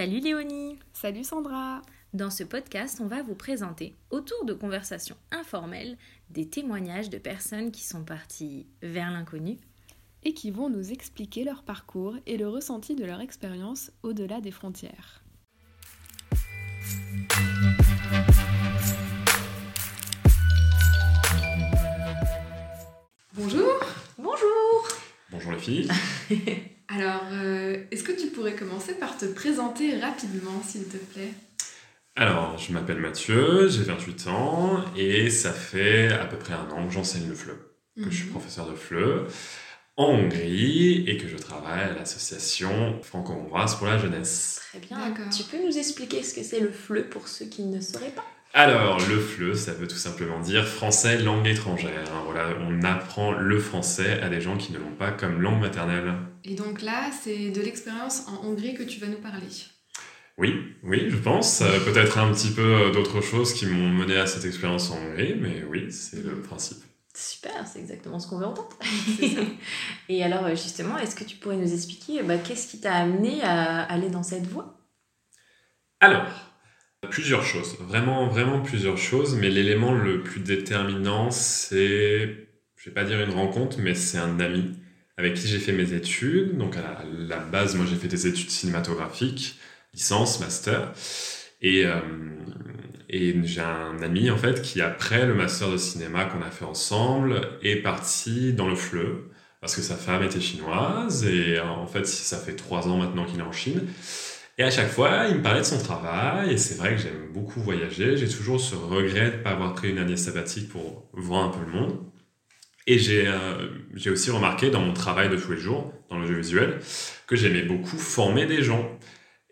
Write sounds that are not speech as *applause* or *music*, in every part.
Salut Léonie. Salut Sandra. Dans ce podcast, on va vous présenter, autour de conversations informelles, des témoignages de personnes qui sont parties vers l'inconnu et qui vont nous expliquer leur parcours et le ressenti de leur expérience au-delà des frontières. Bonjour. Bonjour. Bonjour. Les filles *laughs* Alors, euh, est-ce que tu pourrais commencer par te présenter rapidement, s'il te plaît? Alors, je m'appelle Mathieu, j'ai 28 ans et ça fait à peu près un an que j'enseigne le FLE, que je suis Mhm. professeur de FLE en Hongrie et que je travaille à l'association franco-hongroise pour la jeunesse. Très bien. D'accord. Tu peux nous expliquer ce que c'est le FLE pour ceux qui ne sauraient pas? Alors, le FLE, ça veut tout simplement dire français langue étrangère. hein. Voilà, on apprend le français à des gens qui ne l'ont pas comme langue maternelle. Et donc là, c'est de l'expérience en Hongrie que tu vas nous parler. Oui, oui, je pense. Euh, Peut-être un petit peu euh, d'autres choses qui m'ont mené à cette expérience en Hongrie, mais oui, c'est le principe. Super, c'est exactement ce qu'on veut entendre. *laughs* Ça. Et alors euh, justement, est-ce que tu pourrais nous expliquer bah, qu'est-ce qui t'a amené à aller dans cette voie? Alors, plusieurs choses, vraiment, vraiment plusieurs choses, mais l'élément le plus déterminant, c'est, je vais pas dire une rencontre, mais c'est un ami avec qui j'ai fait mes études. Donc à la, base, moi j'ai fait des études cinématographiques, licence, master, et, euh, j'ai un ami en fait qui après le master de cinéma qu'on a fait ensemble est parti dans le FLE parce que sa femme était chinoise et en fait ça fait trois ans maintenant qu'il est en Chine. Et à chaque fois, il me parlait de son travail, et c'est vrai que j'aime beaucoup voyager. J'ai toujours ce regret de ne pas avoir pris une année sabbatique pour voir un peu le monde. Et j'ai euh, aussi remarqué dans mon travail de tous les jours, dans le jeu visuel, que j'aimais beaucoup former des gens.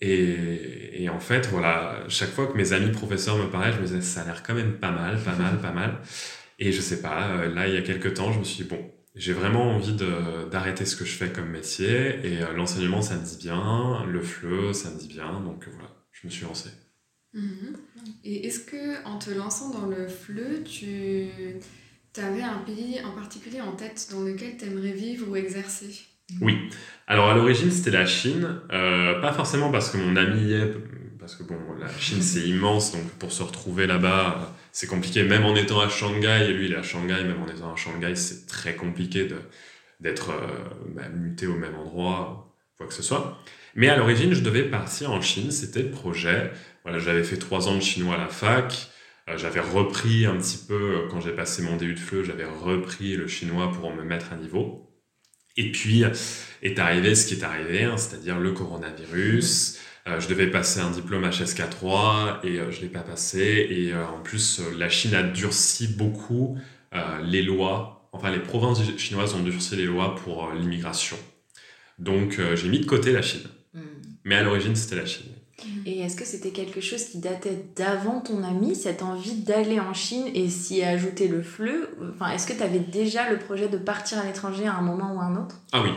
Et, et en fait, voilà, chaque fois que mes amis professeurs me parlaient, je me disais, ça a l'air quand même pas mal, pas mal, pas mal. Et je sais pas, euh, là, il y a quelques temps, je me suis dit, bon, j'ai vraiment envie de- d'arrêter ce que je fais comme métier et euh, l'enseignement ça me dit bien, le FLE ça me dit bien, donc euh, voilà, je me suis lancé. Mhm. Et est-ce que en te lançant dans le FLE, tu avais un pays en particulier en tête dans lequel tu aimerais vivre ou exercer? Oui, alors à l'origine c'était la Chine, euh, pas forcément parce que mon ami y est, parce que bon, la Chine c'est immense, donc pour se retrouver là-bas c'est compliqué, même en étant à Shanghai, et lui il est à Shanghai, même en étant à Shanghai c'est très compliqué d'être euh, bah, muté au même endroit, quoi que ce soit. Mais à l'origine, je devais partir en Chine, c'était le projet. Voilà, j'avais fait trois ans de chinois à la fac. Euh, j'avais repris un petit peu, euh, quand j'ai passé mon DU de FLE, j'avais repris le chinois pour me mettre à niveau. Et puis est arrivé ce qui est arrivé, hein, c'est-à-dire le coronavirus. Euh, je devais passer un diplôme HSK3 et euh, je ne l'ai pas passé. Et euh, en plus, la Chine a durci beaucoup les lois. Enfin, les provinces chinoises ont durci les lois pour l'immigration. Donc, j'ai mis de côté la Chine. Mais à l'origine, c'était la Chine. Et est-ce que c'était quelque chose qui datait d'avant ton ami, cette envie d'aller en Chine et s'y ajouter le FLE Enfin, est-ce que tu avais déjà le projet de partir à l'étranger à un moment ou à un autre? Ah oui.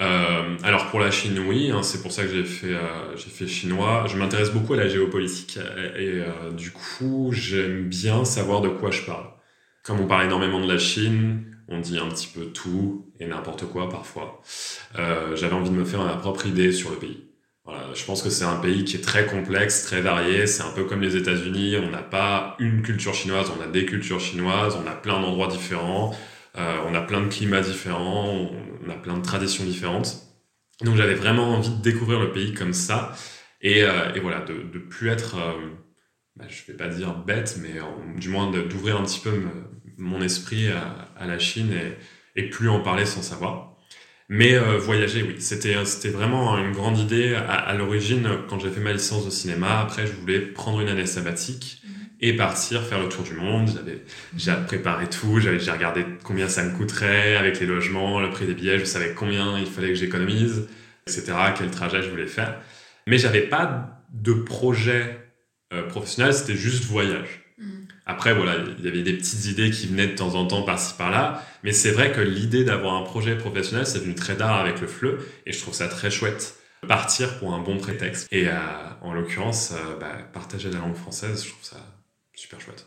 Euh, alors pour la Chine, oui, hein, c'est pour ça que j'ai fait, euh, j'ai fait chinois. Je m'intéresse beaucoup à la géopolitique et, euh, du coup, j'aime bien savoir de quoi je parle. Comme on parle énormément de la Chine, on dit un petit peu tout et n'importe quoi parfois. Euh, J'avais envie de me faire ma propre idée sur le pays. Voilà, je pense que c'est un pays qui est très complexe, très varié. C'est un peu comme les États-Unis. On n'a pas une culture chinoise, on a des cultures chinoises, on a plein d'endroits différents. Euh, on a plein de climats différents, on a plein de traditions différentes. Donc j'avais vraiment envie de découvrir le pays comme ça et, euh, voilà, de, de plus être, euh, bah, je vais pas dire bête, mais du moins d'ouvrir un petit peu mon esprit à, la Chine et, plus en parler sans savoir. Mais voyager, oui, c'était c'était vraiment une grande idée à, à l'origine quand j'ai fait ma licence de cinéma. Après, je voulais prendre une année sabbatique et partir faire le tour du monde. J'avais j'ai préparé tout, j'avais j'ai regardé combien ça me coûterait avec les logements, le prix des billets, je savais combien il fallait que j'économise, etc., quel trajet je voulais faire. Mais j'avais pas de projet euh, professionnel, c'était juste voyage. Mhm. Après, voilà, il y avait des petites idées qui venaient de temps en temps par-ci par-là, mais c'est vrai que l'idée d'avoir un projet professionnel, c'est venu très tard avec le FLE, et je trouve ça très chouette. Partir pour un bon prétexte. Et euh, en l'occurrence, euh, bah, partager la langue française, je trouve ça super chouette.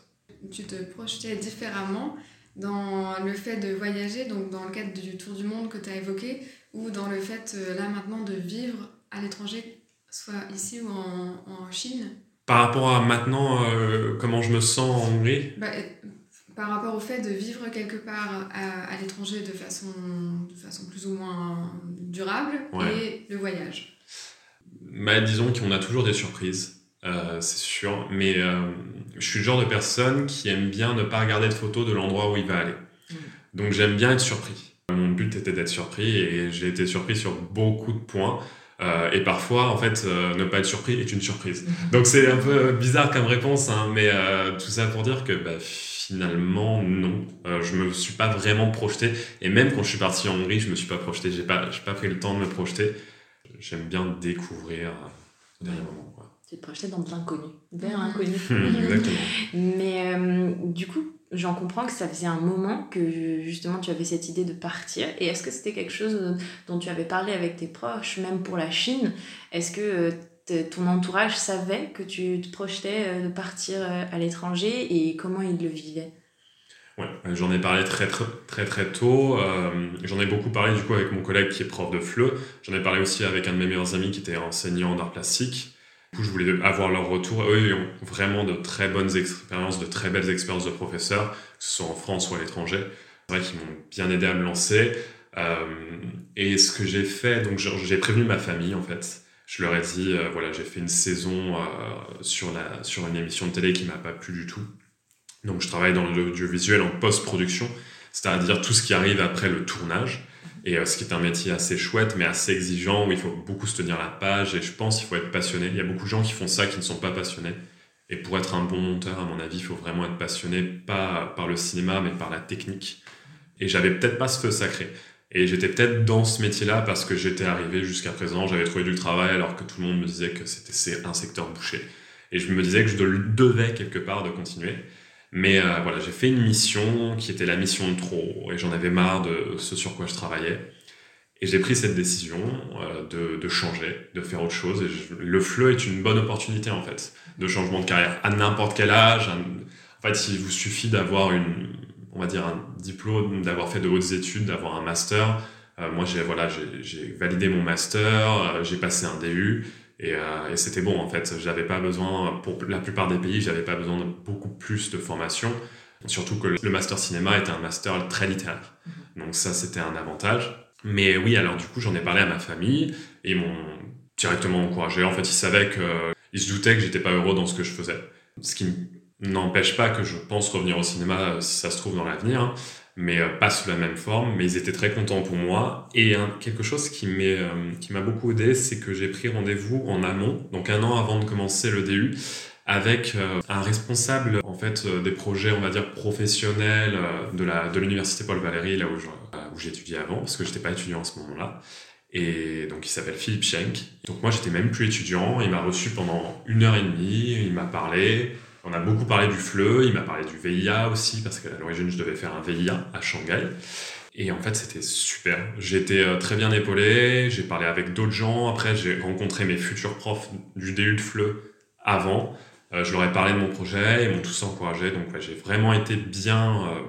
Tu te projetais différemment dans le fait de voyager, donc dans le cadre du tour du monde que tu as évoqué, ou dans le fait, euh, là maintenant, de vivre à l'étranger soit ici ou en, en Chine? Par rapport à maintenant, euh, comment je me sens en Hongrie? Bah, Par rapport au fait de vivre quelque part à, à l'étranger de façon, de façon plus ou moins durable et le voyage bah, Disons qu'on a toujours des surprises. Euh, c'est sûr, mais euh, je suis le genre de personne qui aime bien ne pas regarder de photos de l'endroit où il va aller. Mm. Donc j'aime bien être surpris. Mon but était d'être surpris et j'ai été surpris sur beaucoup de points. Euh, et parfois, en fait, ne pas être surpris est une surprise. Mm-hmm. Donc c'est un peu bizarre comme réponse, hein, mais tout ça pour dire que bah, finalement, non. je me suis pas vraiment projeté. Et même quand je suis parti en Hongrie, je me suis pas projeté. J'ai pas, pas pris le temps de me projeter. J'aime bien découvrir au dernier moment te projeter dans de l'inconnu, vers l'inconnu. Exactement. Mais euh, du coup, j'en comprends que ça faisait un moment que justement tu avais cette idée de partir. Et est-ce que c'était quelque chose dont tu avais parlé avec tes proches, même pour la Chine? Est-ce que euh, ton entourage savait que tu te projetais euh, de partir à l'étranger? Et comment ils le vivaient Ouais, j'en ai parlé très très très, très tôt. j'en ai beaucoup parlé du coup avec mon collègue qui est prof de FLE. J'en ai parlé aussi avec un de mes meilleurs amis qui était enseignant d'art plastique. Coup, je voulais avoir leur retour. Eux, ils ont vraiment de très bonnes expériences, de très belles expériences de professeurs, que ce soit en France ou à l'étranger. C'est vrai qu'ils m'ont bien aidé à me lancer. Euh, et ce que j'ai fait, donc j'ai prévenu ma famille en fait. Je leur ai dit, euh, voilà, j'ai fait une saison euh, sur, la, sur une émission de télé qui m'a pas plu du tout. Donc je travaille dans l'audiovisuel en post-production, c'est-à-dire tout ce qui arrive après le tournage. Et euh, ce qui est un métier assez chouette, mais assez exigeant, où il faut beaucoup se tenir la page. Et je pense qu'il faut être passionné. Il y a beaucoup de gens qui font ça qui ne sont pas passionnés. Et pour être un bon monteur, à mon avis, il faut vraiment être passionné, pas par le cinéma, mais par la technique. Et j'avais peut-être pas ce feu sacré. Et j'étais peut-être dans ce métier-là parce que j'étais arrivé jusqu'à présent, j'avais trouvé du travail alors que tout le monde me disait que c'était un secteur bouché. Et je me disais que je devais quelque part de continuer. Mais euh, voilà, j'ai fait une mission qui était la mission de trop, et j'en avais marre de ce sur quoi je travaillais. Et j'ai pris cette décision euh, de, de, changer, de faire autre chose. Et le FLE est une bonne opportunité, en fait, de changement de carrière à n'importe quel âge. en fait, il vous suffit d'avoir une, on va dire, un diplôme, d'avoir fait de hautes études, d'avoir un master. Euh, moi, j'ai voilà, j'ai validé mon master, j'ai passé un DU. Euh, et, c'était bon en fait. J'avais pas besoin, pour la plupart des pays, j'avais pas besoin de beaucoup plus de formation. Surtout que le master cinéma était un master très littéraire. Mhm. Donc ça, c'était un avantage. Mais oui, alors du coup, j'en ai parlé à ma famille et ils m'ont directement encouragé. En fait, ils savaient que, ils se doutaient que j'étais pas heureux dans ce que je faisais. Ce qui n'empêche pas que je pense revenir au cinéma si ça se trouve dans l'avenir. Mais euh, pas sous la même forme. Mais ils étaient très contents pour moi. Et quelque chose qui euh, m'a beaucoup aidé, c'est que j'ai pris rendez-vous en amont, donc un an avant de commencer le DU, avec euh, un responsable en fait des projets, on va dire professionnels de la de l'université Paul Valéry, là où où j'étudiais avant, parce que j'étais pas étudiant à ce moment-là. Et donc il s'appelle Philippe Schenk. Donc moi j'étais même plus étudiant. Il m'a reçu pendant une heure et demie. Il m'a parlé. On a beaucoup parlé du FLE, il m'a parlé du VIA aussi, parce qu'à l'origine, je devais faire un VIA à Shanghai. Et en fait, c'était super. Été euh, très bien épaulé, j'ai parlé avec d'autres gens. Après, j'ai rencontré mes futurs profs du DU de FLE avant. Euh, je leur ai parlé de mon projet, ils m'ont tous encouragé. Donc, j'ai vraiment été bien, euh,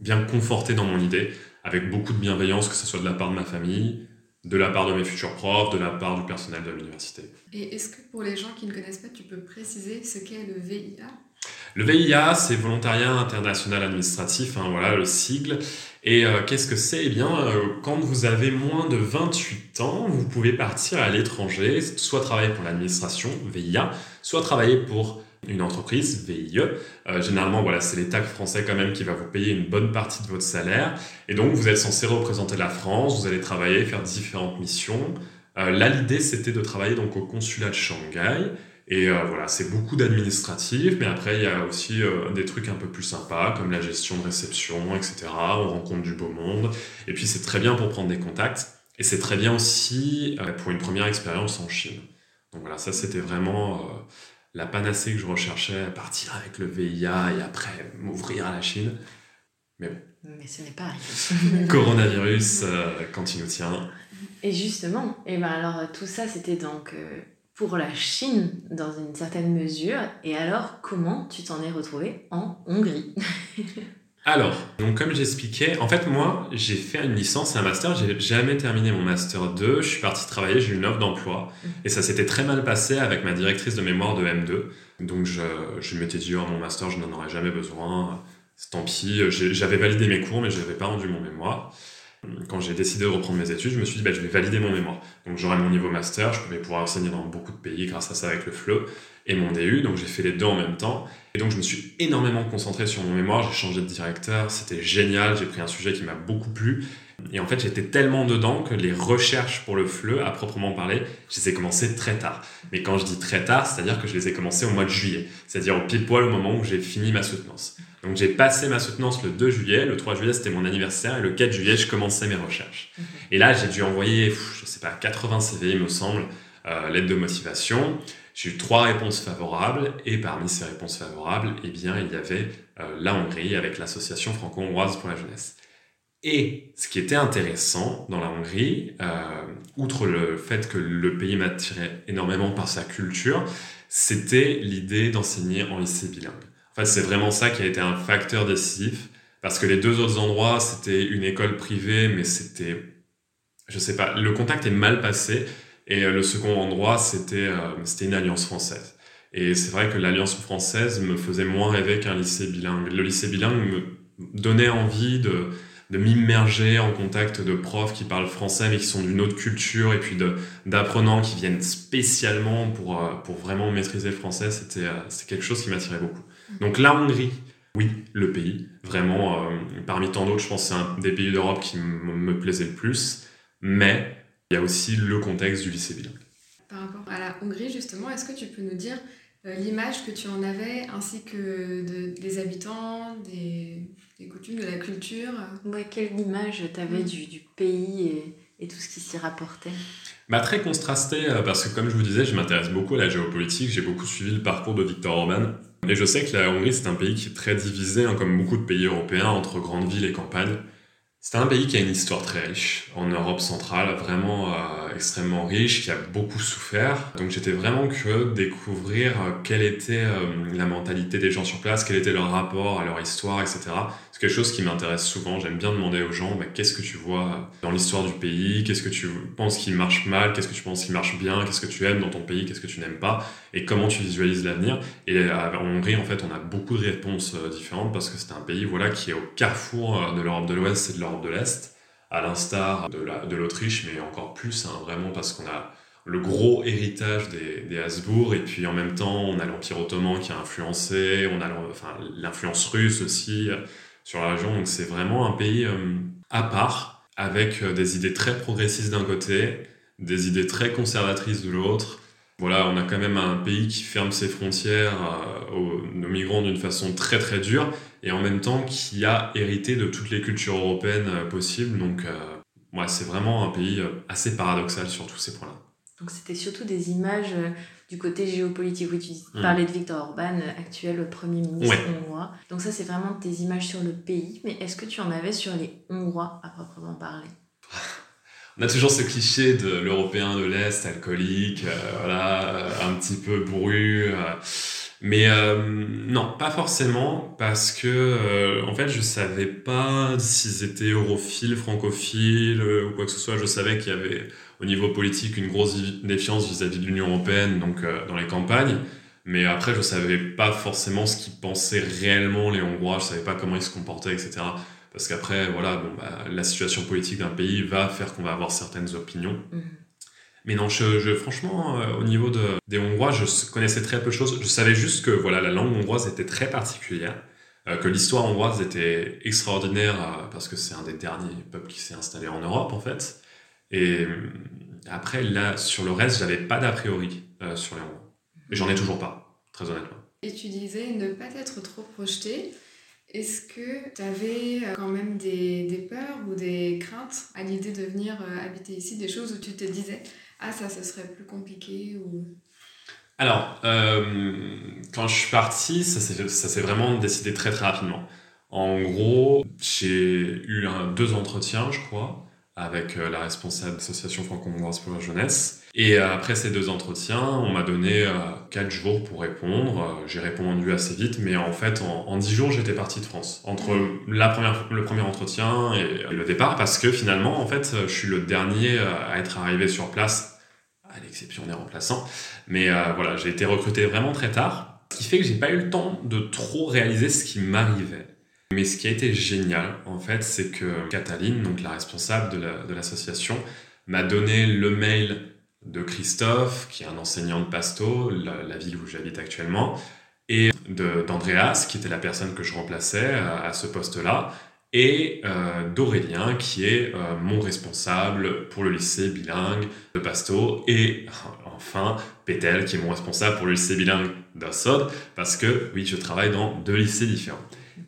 bien conforté dans mon idée, avec beaucoup de bienveillance, que ce soit de la part de ma famille, de la part de mes futurs profs, de la part du personnel de l'université. Et est-ce que pour les gens qui ne connaissent pas, tu peux préciser ce qu'est le VIA Le VIA, c'est Volontariat International Administratif, hein, voilà le sigle. Et euh, qu'est-ce que c'est? Eh bien, euh, quand vous avez moins de 28 ans, vous pouvez partir à l'étranger, soit travailler pour l'administration, VIA, soit travailler pour une entreprise, VIE. Euh, généralement, voilà, c'est l'État français quand même qui va vous payer une bonne partie de votre salaire. Et donc, vous êtes censé représenter la France, vous allez travailler, faire différentes missions. Euh, là, l'idée, c'était de travailler donc au consulat de Shanghai. Et euh, voilà, c'est beaucoup d'administratif, mais après, il y a aussi des trucs un peu plus sympas, comme la gestion de réception, etc. On rencontre du beau monde. Et puis, c'est très bien pour prendre des contacts. Et c'est très bien aussi pour une première expérience en Chine. Donc voilà, ça, c'était vraiment la panacée que je recherchais, partir avec le VIA et après m'ouvrir à la Chine. Mais Mais ce n'est pas arrivé. *laughs* Coronavirus, euh, quand il nous tient. Et justement, et ben alors tout ça c'était donc euh, pour la Chine dans une certaine mesure. Et alors comment tu t'en es retrouvé en Hongrie? *laughs* Alors, donc comme j'expliquais, en fait moi j'ai fait une licence et un master, j'ai jamais terminé mon master 2, je suis parti travailler, j'ai eu une offre d'emploi. Et ça s'était très mal passé avec ma directrice de mémoire de M2. Donc je, je m'étais dit, oh, mon master je n'en aurais jamais besoin, tant pis, j'avais validé mes cours mais je n'avais pas rendu mon mémoire. Quand j'ai décidé de reprendre mes études, je me suis dit, bah, je vais valider mon mémoire. Donc j'aurai mon niveau master, je pouvais pouvoir enseigner dans beaucoup de pays grâce à ça avec le FLE et mon DU, donc j'ai fait les deux en même temps. Et donc je me suis énormément concentré sur mon mémoire, j'ai changé de directeur, c'était génial, j'ai pris un sujet qui m'a beaucoup plu. Et en fait, j'étais tellement dedans que les recherches pour le FLE, à proprement parler, je les ai commencées très tard. Mais quand je dis très tard, c'est-à-dire que je les ai commencées au mois de juillet, c'est-à-dire au pile poil au moment où j'ai fini ma soutenance. Donc j'ai passé ma soutenance le 2 juillet, le 3 juillet c'était mon anniversaire et le 4 juillet je commençais mes recherches. Mhm. Et là j'ai dû envoyer, je sais pas, 80 CV il me semble, euh, lettre de motivation. J'ai eu trois réponses favorables et parmi ces réponses favorables, eh bien, il y avait euh, la Hongrie avec l'association franco-hongroise pour la jeunesse. Et ce qui était intéressant dans la Hongrie, euh, outre le fait que le pays m'attirait énormément par sa culture, c'était l'idée d'enseigner en lycée bilingue. En fait, c'est vraiment ça qui a été un facteur décisif, parce que les deux autres endroits, c'était une école privée, mais c'était, je sais pas, le contact est mal passé. Et euh, le second endroit, c'était euh, c'était une alliance française. Et c'est vrai que l'alliance française me faisait moins rêver qu'un lycée bilingue. Le lycée bilingue me donnait envie de, de m'immerger en contact de profs qui parlent français mais qui sont d'une autre culture et puis d'apprenants qui viennent spécialement pour, euh, pour vraiment maîtriser le français. C'était quelque chose qui m'attirait beaucoup. Donc la Hongrie, oui, le pays. Vraiment, parmi tant d'autres, je pense que c'est un des pays d'Europe qui me plaisait le plus. Mais il y a aussi le contexte du lycée bilingue. Par rapport à la Hongrie, justement, est-ce que tu peux nous dire euh, l'image que tu en avais, ainsi que des habitants, des, coutumes, de la culture? Ouais, Quelle image tu avais mm. du, pays et, et, tout ce qui s'y rapportait? Bah, Très contrasté, euh, parce que comme je vous disais, je m'intéresse beaucoup à la géopolitique, j'ai beaucoup suivi le parcours de Viktor Orban. Et je sais que la Hongrie, c'est un pays qui est très divisé, hein, comme beaucoup de pays européens, entre grandes villes et campagnes. C'est un pays qui a une histoire très riche en Europe centrale, vraiment euh, extrêmement riche, qui a beaucoup souffert. Donc j'étais vraiment curieux de découvrir euh, quelle était euh, la mentalité des gens sur place, quel était leur rapport à leur histoire, etc. C'est quelque chose qui m'intéresse souvent. J'aime bien demander aux gens bah, qu'est-ce que tu vois dans l'histoire du pays, qu'est-ce que tu penses qui marche mal, qu'est-ce que tu penses qui marche bien, qu'est-ce que tu aimes dans ton pays, qu'est-ce que tu n'aimes pas, et comment tu visualises l'avenir? Et en Hongrie, en fait, on a beaucoup de réponses différentes parce que c'est un pays voilà, qui est au carrefour de l'Europe de l'Ouest et de l'Europe de l'Est à l'instar de l'Autriche, mais encore plus, hein, vraiment parce qu'on a le gros héritage des, des, Habsbourg, et puis en même temps, on a l'Empire ottoman qui a influencé, on a l'influence russe aussi euh, sur la région, donc c'est vraiment un pays euh, à part, avec euh, des idées très progressistes d'un côté, des idées très conservatrices de l'autre. Voilà, on a quand même un pays qui ferme ses frontières aux, aux migrants d'une façon très très dure, et en même temps qui a hérité de toutes les cultures européennes euh, possibles. Donc, euh, ouais, c'est vraiment un pays euh, assez paradoxal sur tous ces points-là. Donc, c'était surtout des images du côté géopolitique. Oui, tu mm. parlais de Viktor Orban, actuel Premier ministre hongrois. Donc, ça, c'est vraiment des images sur le pays. Mais est-ce que tu en avais sur les Hongrois à proprement parler? *laughs* On a toujours ce cliché de l'Européen de l'Est, alcoolique, voilà, un petit peu bourru. Mais euh, non, pas forcément, parce que euh, en fait, je savais pas s'ils étaient europhiles, francophiles euh, ou quoi que ce soit. Je savais qu'il y avait au niveau politique une grosse défiance vis-à-vis de l'Union européenne, donc dans les campagnes. Mais après, je savais pas forcément ce qu'ils pensaient réellement les Hongrois. Je savais pas comment ils se comportaient, etc. Parce qu'après, voilà, bon, bah, la situation politique d'un pays va faire qu'on va avoir certaines opinions. Mmh. Mais non, je, franchement, euh, au niveau de, des Hongrois, je connaissais très peu de choses. Je savais juste que voilà, la langue hongroise était très particulière, euh, que l'histoire hongroise était extraordinaire euh, parce que c'est un des derniers peuples qui s'est installé en Europe en fait. Et après, là, sur le reste, j'avais pas d'a priori sur les Hongrois. Et j'en ai toujours pas, très honnêtement. Et tu disais ne pas être trop projeté. Est-ce que tu avais quand même des, des, peurs ou des craintes à l'idée de venir habiter ici, des choses où tu te disais ah ça, ce serait plus compliqué ou... Alors, euh, quand je suis parti, ça s'est vraiment décidé très très rapidement. En gros, j'ai eu un, deux entretiens, je crois, avec euh, la responsable de l'association franco-hongroise pour la jeunesse. Et après ces deux entretiens, on m'a donné quatre jours pour répondre. J'ai répondu assez vite, mais en fait, en dix jours, j'étais parti de France. Entre la première, le premier entretien et le départ, parce que finalement, en fait, je suis le dernier à être arrivé sur place, à l'exception des remplaçants. Mais voilà, j'ai été recruté vraiment très tard, ce qui fait que j'ai pas eu le temps de trop réaliser ce qui m'arrivait. Mais ce qui a été génial, en fait, c'est que Cataline, donc la responsable de l'association, m'a donné le mail de Christophe, qui est un enseignant de Pasto, la, ville où j'habite actuellement, et d'Andreas, qui était la personne que je remplaçais à, ce poste-là, et euh, d'Aurélien, qui est euh, mon responsable pour le lycée bilingue de Pasto, et enfin Pétel, qui est mon responsable pour le lycée bilingue d'Assod, parce que oui, je travaille dans deux lycées différents.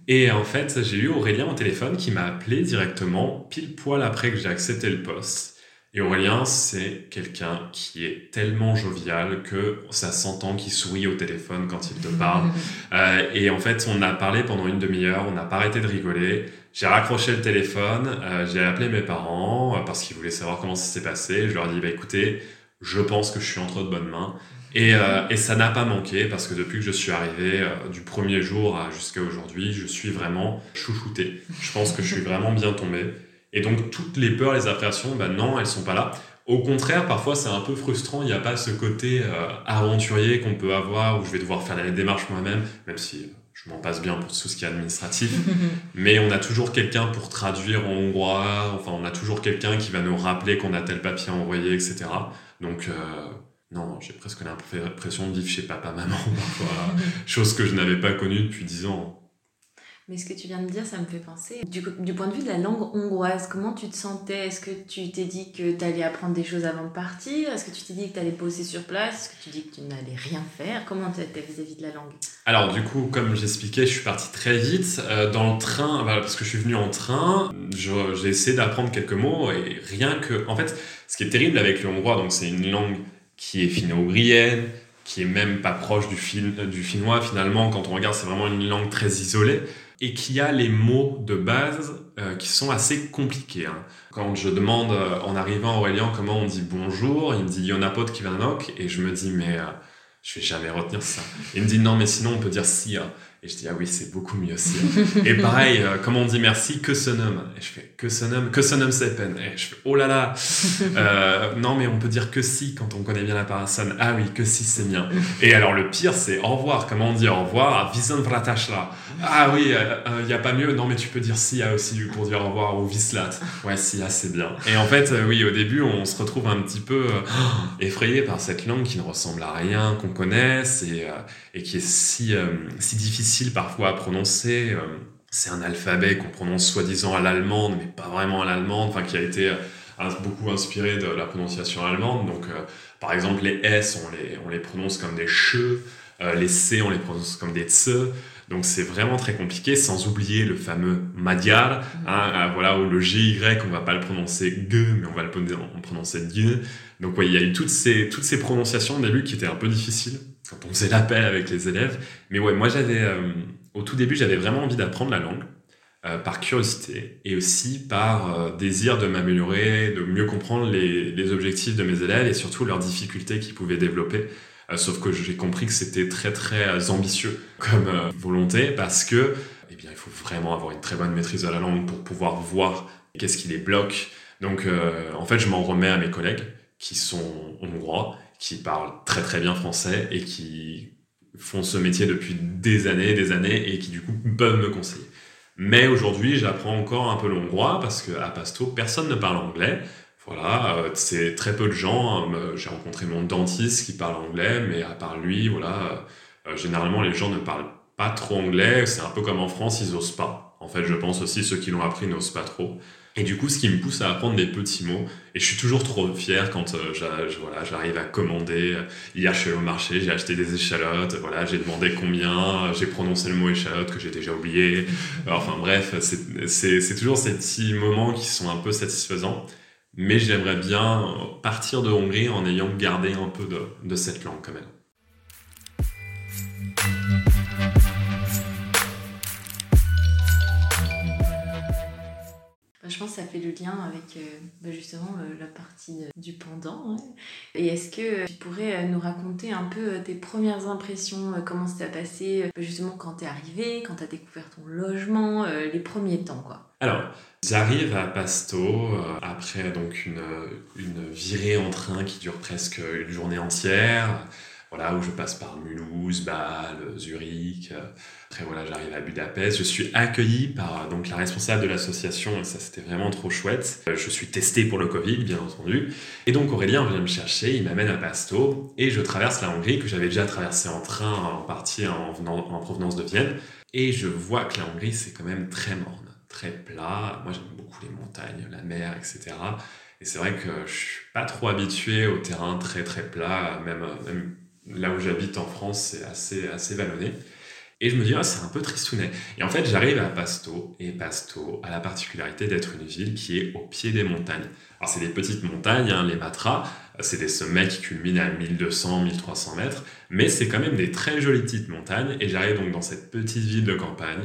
Et en fait, j'ai eu Aurélien au téléphone qui m'a appelé directement, pile poil après que j'ai accepté le poste. Et Aurélien, c'est quelqu'un qui est tellement jovial que ça s'entend qu'il sourit au téléphone quand il te parle. *laughs* Euh, et en fait, on a parlé pendant une demi-heure, on n'a pas arrêté de rigoler. J'ai raccroché le téléphone, euh, j'ai appelé mes parents euh, parce qu'ils voulaient savoir comment ça s'est passé. Je leur ai dit, bah, écoutez, je pense que je suis entre de bonnes mains. Et, euh, et ça n'a pas manqué parce que depuis que je suis arrivé, euh, du premier jour jusqu'à aujourd'hui, je suis vraiment chouchouté. Je pense que je suis vraiment bien tombé. Et donc toutes les peurs, les appréhensions, ben non, elles sont pas là. Au contraire, parfois c'est un peu frustrant, il n'y a pas ce côté euh, aventurier qu'on peut avoir où je vais devoir faire les démarches moi-même, même si je m'en passe bien pour tout ce qui est administratif. *laughs* mais on a toujours quelqu'un pour traduire en hongrois, enfin on a toujours quelqu'un qui va nous rappeler qu'on a tel papier à envoyer, etc. Donc non, j'ai presque l'impression de vivre chez papa-maman *laughs* parfois, chose que je n'avais pas connue depuis dix ans. Mais ce que tu viens de dire, ça me fait penser. Du, du point de vue de la langue hongroise, comment tu te sentais? Est-ce que tu t'es dit que tu allais apprendre des choses avant de partir? Est-ce que tu t'es dit que tu allais bosser sur place? Est-ce que tu dis que tu n'allais rien faire? Comment tu étais vis-à-vis de la langue? Alors, du coup, comme j'expliquais, je suis parti très vite. Euh, dans le train, parce que je suis venu en train, j'ai essayé d'apprendre quelques mots et rien que. En fait, ce qui est terrible avec le hongrois, donc c'est une langue qui est finno-ougrienne, qui est même pas proche du, du finnois finalement. Quand on regarde, c'est vraiment une langue très isolée et qui a les mots de base euh, qui sont assez compliqués. Hein. Quand je demande euh, en arrivant à Aurélien comment on dit bonjour, il me dit Yonapot Kivanok et je me dis mais euh, je vais jamais retenir ça. Il me dit non mais sinon on peut dire si. Et je dis, ah oui, c'est beaucoup mieux aussi. et pareil, euh, comment on dit merci, que ce nomme? Et je fais, que nomme, que ce nomme peine. Et je fais, oh là là *laughs* euh, Non, mais on peut dire que si quand on connaît bien la personne. Ah oui, que si, c'est bien. Et alors le pire, c'est au revoir. Comment on dit au revoir? Visan Vratashla. Ah oui, il euh, n'y a pas mieux. Non, mais tu peux dire si aussi pour dire au revoir ou vislat. Ouais, si, c'est bien. Et en fait, oui, au début, on se retrouve un petit peu effrayé par cette langue qui ne ressemble à rien qu'on connaisse et, et qui est si, si difficile parfois à prononcer. Euh, c'est un alphabet qu'on prononce soi-disant à l'allemande, mais pas vraiment à l'allemande, enfin qui a été euh, beaucoup inspiré de la prononciation allemande. Donc, euh, par exemple, les S, on les, on les prononce comme des che, les C, on les prononce comme des tse. Donc, c'est vraiment très compliqué, sans oublier le fameux magyar, hein, voilà, où le GY, on va pas le prononcer g, mais on va le prononcer g. Donc, il y a eu toutes ces, toutes ces prononciations au début qui étaient un peu difficiles quand on faisait l'appel avec les élèves. Mais ouais, moi j'avais, euh, au tout début, j'avais vraiment envie d'apprendre la langue, euh, par curiosité et aussi par euh, désir de m'améliorer, de mieux comprendre les, objectifs de mes élèves et surtout leurs difficultés qu'ils pouvaient développer. sauf que j'ai compris que c'était très très ambitieux comme volonté parce que, eh bien, il faut vraiment avoir une très bonne maîtrise de la langue pour pouvoir voir qu'est-ce qui les bloque. Donc, en fait, je m'en remets à mes collègues qui sont hongrois qui parlent très très bien français et qui font ce métier depuis des années des années et qui du coup peuvent me conseiller. Mais aujourd'hui, j'apprends encore un peu l'hongrois parce qu'à Pasto, personne ne parle anglais. Voilà, euh, c'est très peu de gens. Hein. J'ai rencontré mon dentiste qui parle anglais, mais à part lui, voilà, euh, généralement les gens ne parlent pas trop anglais. C'est un peu comme en France, ils osent pas. En fait, je pense aussi ceux qui l'ont appris n'osent pas trop. Et du coup, ce qui me pousse à apprendre des petits mots. Et je suis toujours trop fier quand euh, j'arrive à commander. Hier, je suis allé au marché, j'ai acheté des échalotes. Voilà, j'ai demandé combien, j'ai prononcé le mot échalote que j'ai déjà oublié. Enfin bref, c'est toujours ces petits moments qui sont un peu satisfaisants. Mais j'aimerais bien partir de Hongrie en ayant gardé un peu de, de cette langue quand même. Je pense que ça fait le lien avec euh, bah, justement euh, la partie du pendant. Et est-ce que tu pourrais nous raconter un peu tes premières impressions, comment ça s'est passé justement quand t'es arrivé, quand t'as découvert ton logement, les premiers temps quoi? Alors, j'arrive à Pasto après donc une, une virée en train qui dure presque une journée entière voilà, où je passe par Mulhouse, Bâle, Zurich. Après, voilà, j'arrive à Budapest. Je suis accueilli par donc, la responsable de l'association et ça, c'était vraiment trop chouette. Je suis testé pour le Covid, bien entendu. Et donc, Aurélien vient me chercher, il m'amène à Pasto et je traverse la Hongrie que j'avais déjà traversé en train en partie en, en provenance de Vienne. Et je vois que la Hongrie, c'est quand même très morne, très plat. Moi, j'aime beaucoup les montagnes, la mer, etc. Et c'est vrai que je suis pas trop habitué au terrain très très plat, même là où j'habite en France, c'est assez, assez vallonné. Et je me dis, ah, c'est un peu tristounet. Et en fait, j'arrive à Pasto, et Pasto a la particularité d'être une ville qui est au pied des montagnes. Alors, c'est des petites montagnes, hein, les Matras, c'est des sommets qui culminent à 1200, 1300 mètres, mais c'est quand même des très jolies petites montagnes, et j'arrive donc dans cette petite ville de campagne.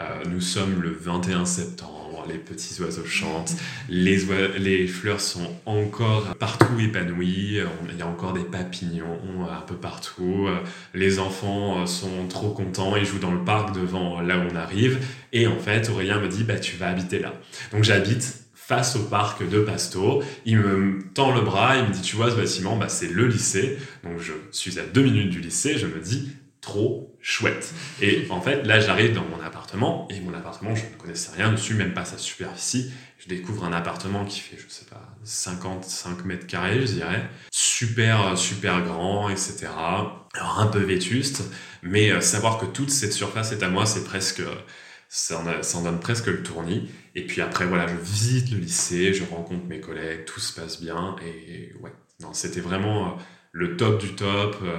Euh, nous sommes le 21 septembre les petits oiseaux chantent, les, les fleurs sont encore partout épanouies, il y a encore des papillons un peu partout, les enfants sont trop contents, ils jouent dans le parc devant là où on arrive, et en fait Aurélien me dit bah tu vas habiter là. Donc j'habite face au parc de Pasto. Il me tend le bras, il me dit, tu vois, ce bâtiment, bah, c'est le lycée. Donc je suis à deux minutes du lycée, je me dis, trop chouette. Et en fait, là, j'arrive dans mon appartement, et mon appartement, je ne connaissais rien dessus, même pas sa superficie. Je découvre un appartement qui fait, je sais pas, 55 mètres carrés, je dirais. Super, super grand, etc. Alors, un peu vétuste, mais euh, savoir que toute cette surface est à moi, c'est presque, ça en, donne presque le tournis. Et puis après, voilà, je visite le lycée, je rencontre mes collègues, tout se passe bien, et ouais, non, c'était vraiment euh, le top du top, euh,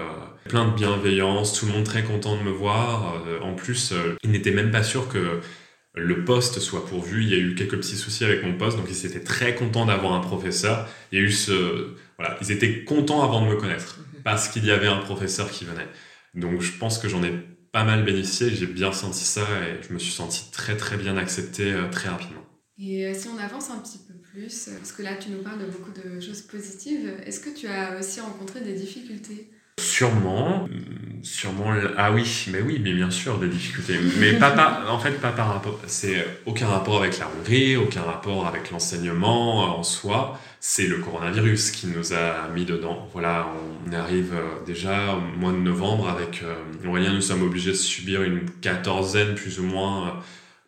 plein de bienveillance, tout le monde très content de me voir. Euh, en plus, euh, ils n'étaient même pas sûrs que le poste soit pourvu. Il y a eu quelques petits soucis avec mon poste, donc ils étaient très contents d'avoir un professeur. Il y a eu ce, voilà, ils étaient contents avant de me connaître mhm. parce qu'il y avait un professeur qui venait. Donc je pense que j'en ai pas mal bénéficié. J'ai bien senti ça et je me suis senti très très bien accepté très rapidement. Et si on avance un petit peu plus Parce que là, tu nous parles de beaucoup de choses positives. Est-ce que tu as aussi rencontré des difficultés? Sûrement, sûrement. Ah oui, mais oui, mais bien sûr des difficultés. Mais pas, en fait, pas par rapport. C'est aucun rapport avec la Hongrie, aucun rapport avec l'enseignement en soi. C'est le coronavirus qui nous a mis dedans. Voilà, on arrive euh, déjà au mois de novembre avec euh. Nous sommes obligés de subir une quatorzaine plus ou moins euh,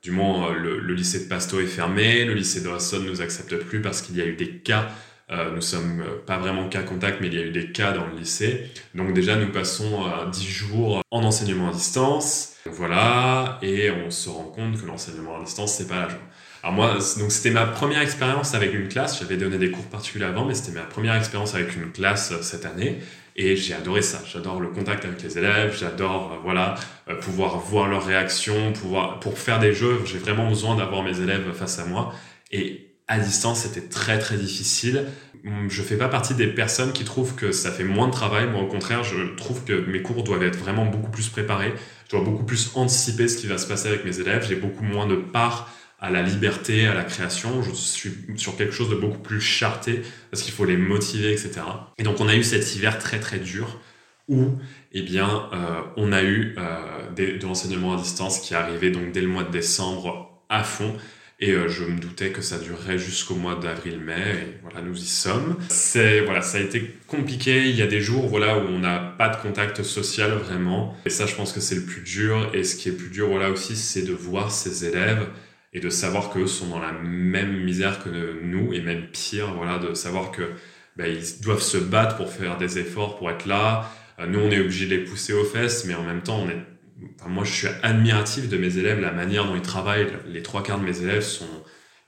du moins, euh, le, lycée de Pasto est fermé, le lycée de Rosson ne nous accepte plus parce qu'il y a eu des cas. Euh, nous sommes euh, pas vraiment cas contact, mais il y a eu des cas dans le lycée. Donc déjà, nous passons 10 jours en enseignement à distance. Voilà, et on se rend compte que l'enseignement à distance, c'est pas la joie. Alors moi, donc c'était ma première expérience avec une classe. J'avais donné des cours particuliers avant, mais c'était ma première expérience avec une classe cette année. Et j'ai adoré ça. J'adore le contact avec les élèves. J'adore, euh, voilà, euh, pouvoir voir leurs réactions, pouvoir, pour faire des jeux. J'ai vraiment besoin d'avoir mes élèves face à moi. Et à distance, c'était très, très difficile. Hum, je fais pas partie des personnes qui trouvent que ça fait moins de travail. Moi, au contraire, je trouve que mes cours doivent être vraiment beaucoup plus préparés. Je dois beaucoup plus anticiper ce qui va se passer avec mes élèves. J'ai beaucoup moins de part à la liberté, à la création. Je suis sur quelque chose de beaucoup plus charté parce qu'il faut les motiver, etc. Et donc on a eu cet hiver très très dur où eh bien, euh, on a eu euh, des, de l'enseignement à distance qui arrivait donc dès le mois de décembre à fond. Et euh, je me doutais que ça durerait jusqu'au mois d'avril-mai. Et voilà, nous y sommes. C'est voilà, ça a été compliqué. Il y a des jours voilà où on n'a pas de contact social vraiment. Et ça, je pense que c'est le plus dur. Et ce qui est plus dur voilà aussi, c'est de voir ses élèves et de savoir qu'eux sont dans la même misère que nous et même pire, voilà, de savoir que ben, ils doivent se battre pour faire des efforts pour être là. Euh, nous, on est obligé de les pousser aux fesses, mais en même temps, on est, moi, je suis admiratif de mes élèves, la manière dont ils travaillent. Les trois quarts de mes élèves sont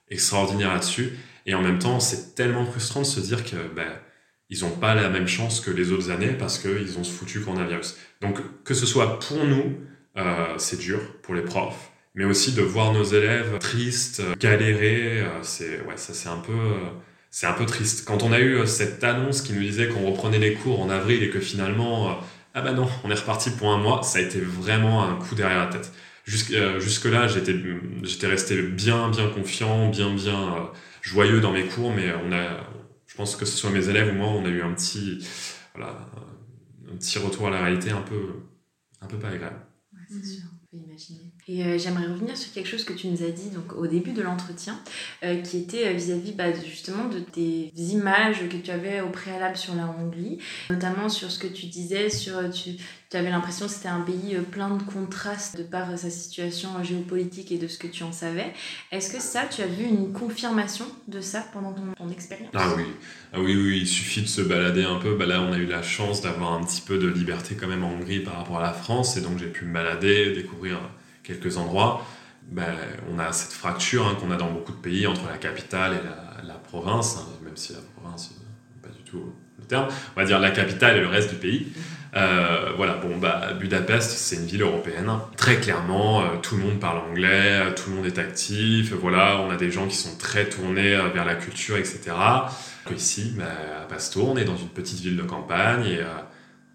extraordinaires là-dessus. Et en même temps, c'est tellement frustrant de se dire que ben, ils n'ont pas la même chance que les autres années parce qu'ils ont ce foutu coronavirus. Donc, que ce soit pour nous, euh, c'est dur, pour les profs, mais aussi de voir nos élèves tristes, galérer, euh, c'est ouais, ça c'est un peu euh, c'est un peu triste. Quand on a eu euh, cette annonce qui nous disait qu'on reprenait les cours en avril et que finalement ah bah non, on est reparti pour un mois, ça a été vraiment un coup derrière la tête. Jusque-là, j'étais, j'étais resté bien, bien confiant, bien, bien joyeux dans mes cours, mais on a, je pense que ce soit mes élèves ou moi, on a eu un petit, voilà, un petit retour à la réalité un peu, un peu pas agréable. Ouais, c'est sûr, on peut imaginer. Et euh, j'aimerais revenir sur quelque chose que tu nous as dit donc, au début de l'entretien, euh, qui était euh, vis-à-vis bah, justement de tes images que tu avais au préalable sur la Hongrie, notamment sur ce que tu disais, sur tu, tu avais l'impression que c'était un pays plein de contrastes de par sa situation géopolitique et de ce que tu en savais. Est-ce que ça, tu as vu une confirmation de ça pendant ton, expérience? Ah oui. ah oui, oui, il suffit de se balader un peu. Bah là, on a eu la chance d'avoir un petit peu de liberté quand même en Hongrie par rapport à la France, et donc j'ai pu me balader, découvrir quelques endroits, ben, on a cette fracture hein, qu'on a dans beaucoup de pays entre la capitale et la, province, hein, même si la province, pas du tout le terme, on va dire la capitale et le reste du pays. Euh, voilà, bon, bah, Budapest, c'est une ville européenne. Très clairement, euh, tout le monde parle anglais, euh, tout le monde est actif. Voilà, on a des gens qui sont très tournés vers la culture, etc. Ici, bah, à Pasto, on est dans une petite ville de campagne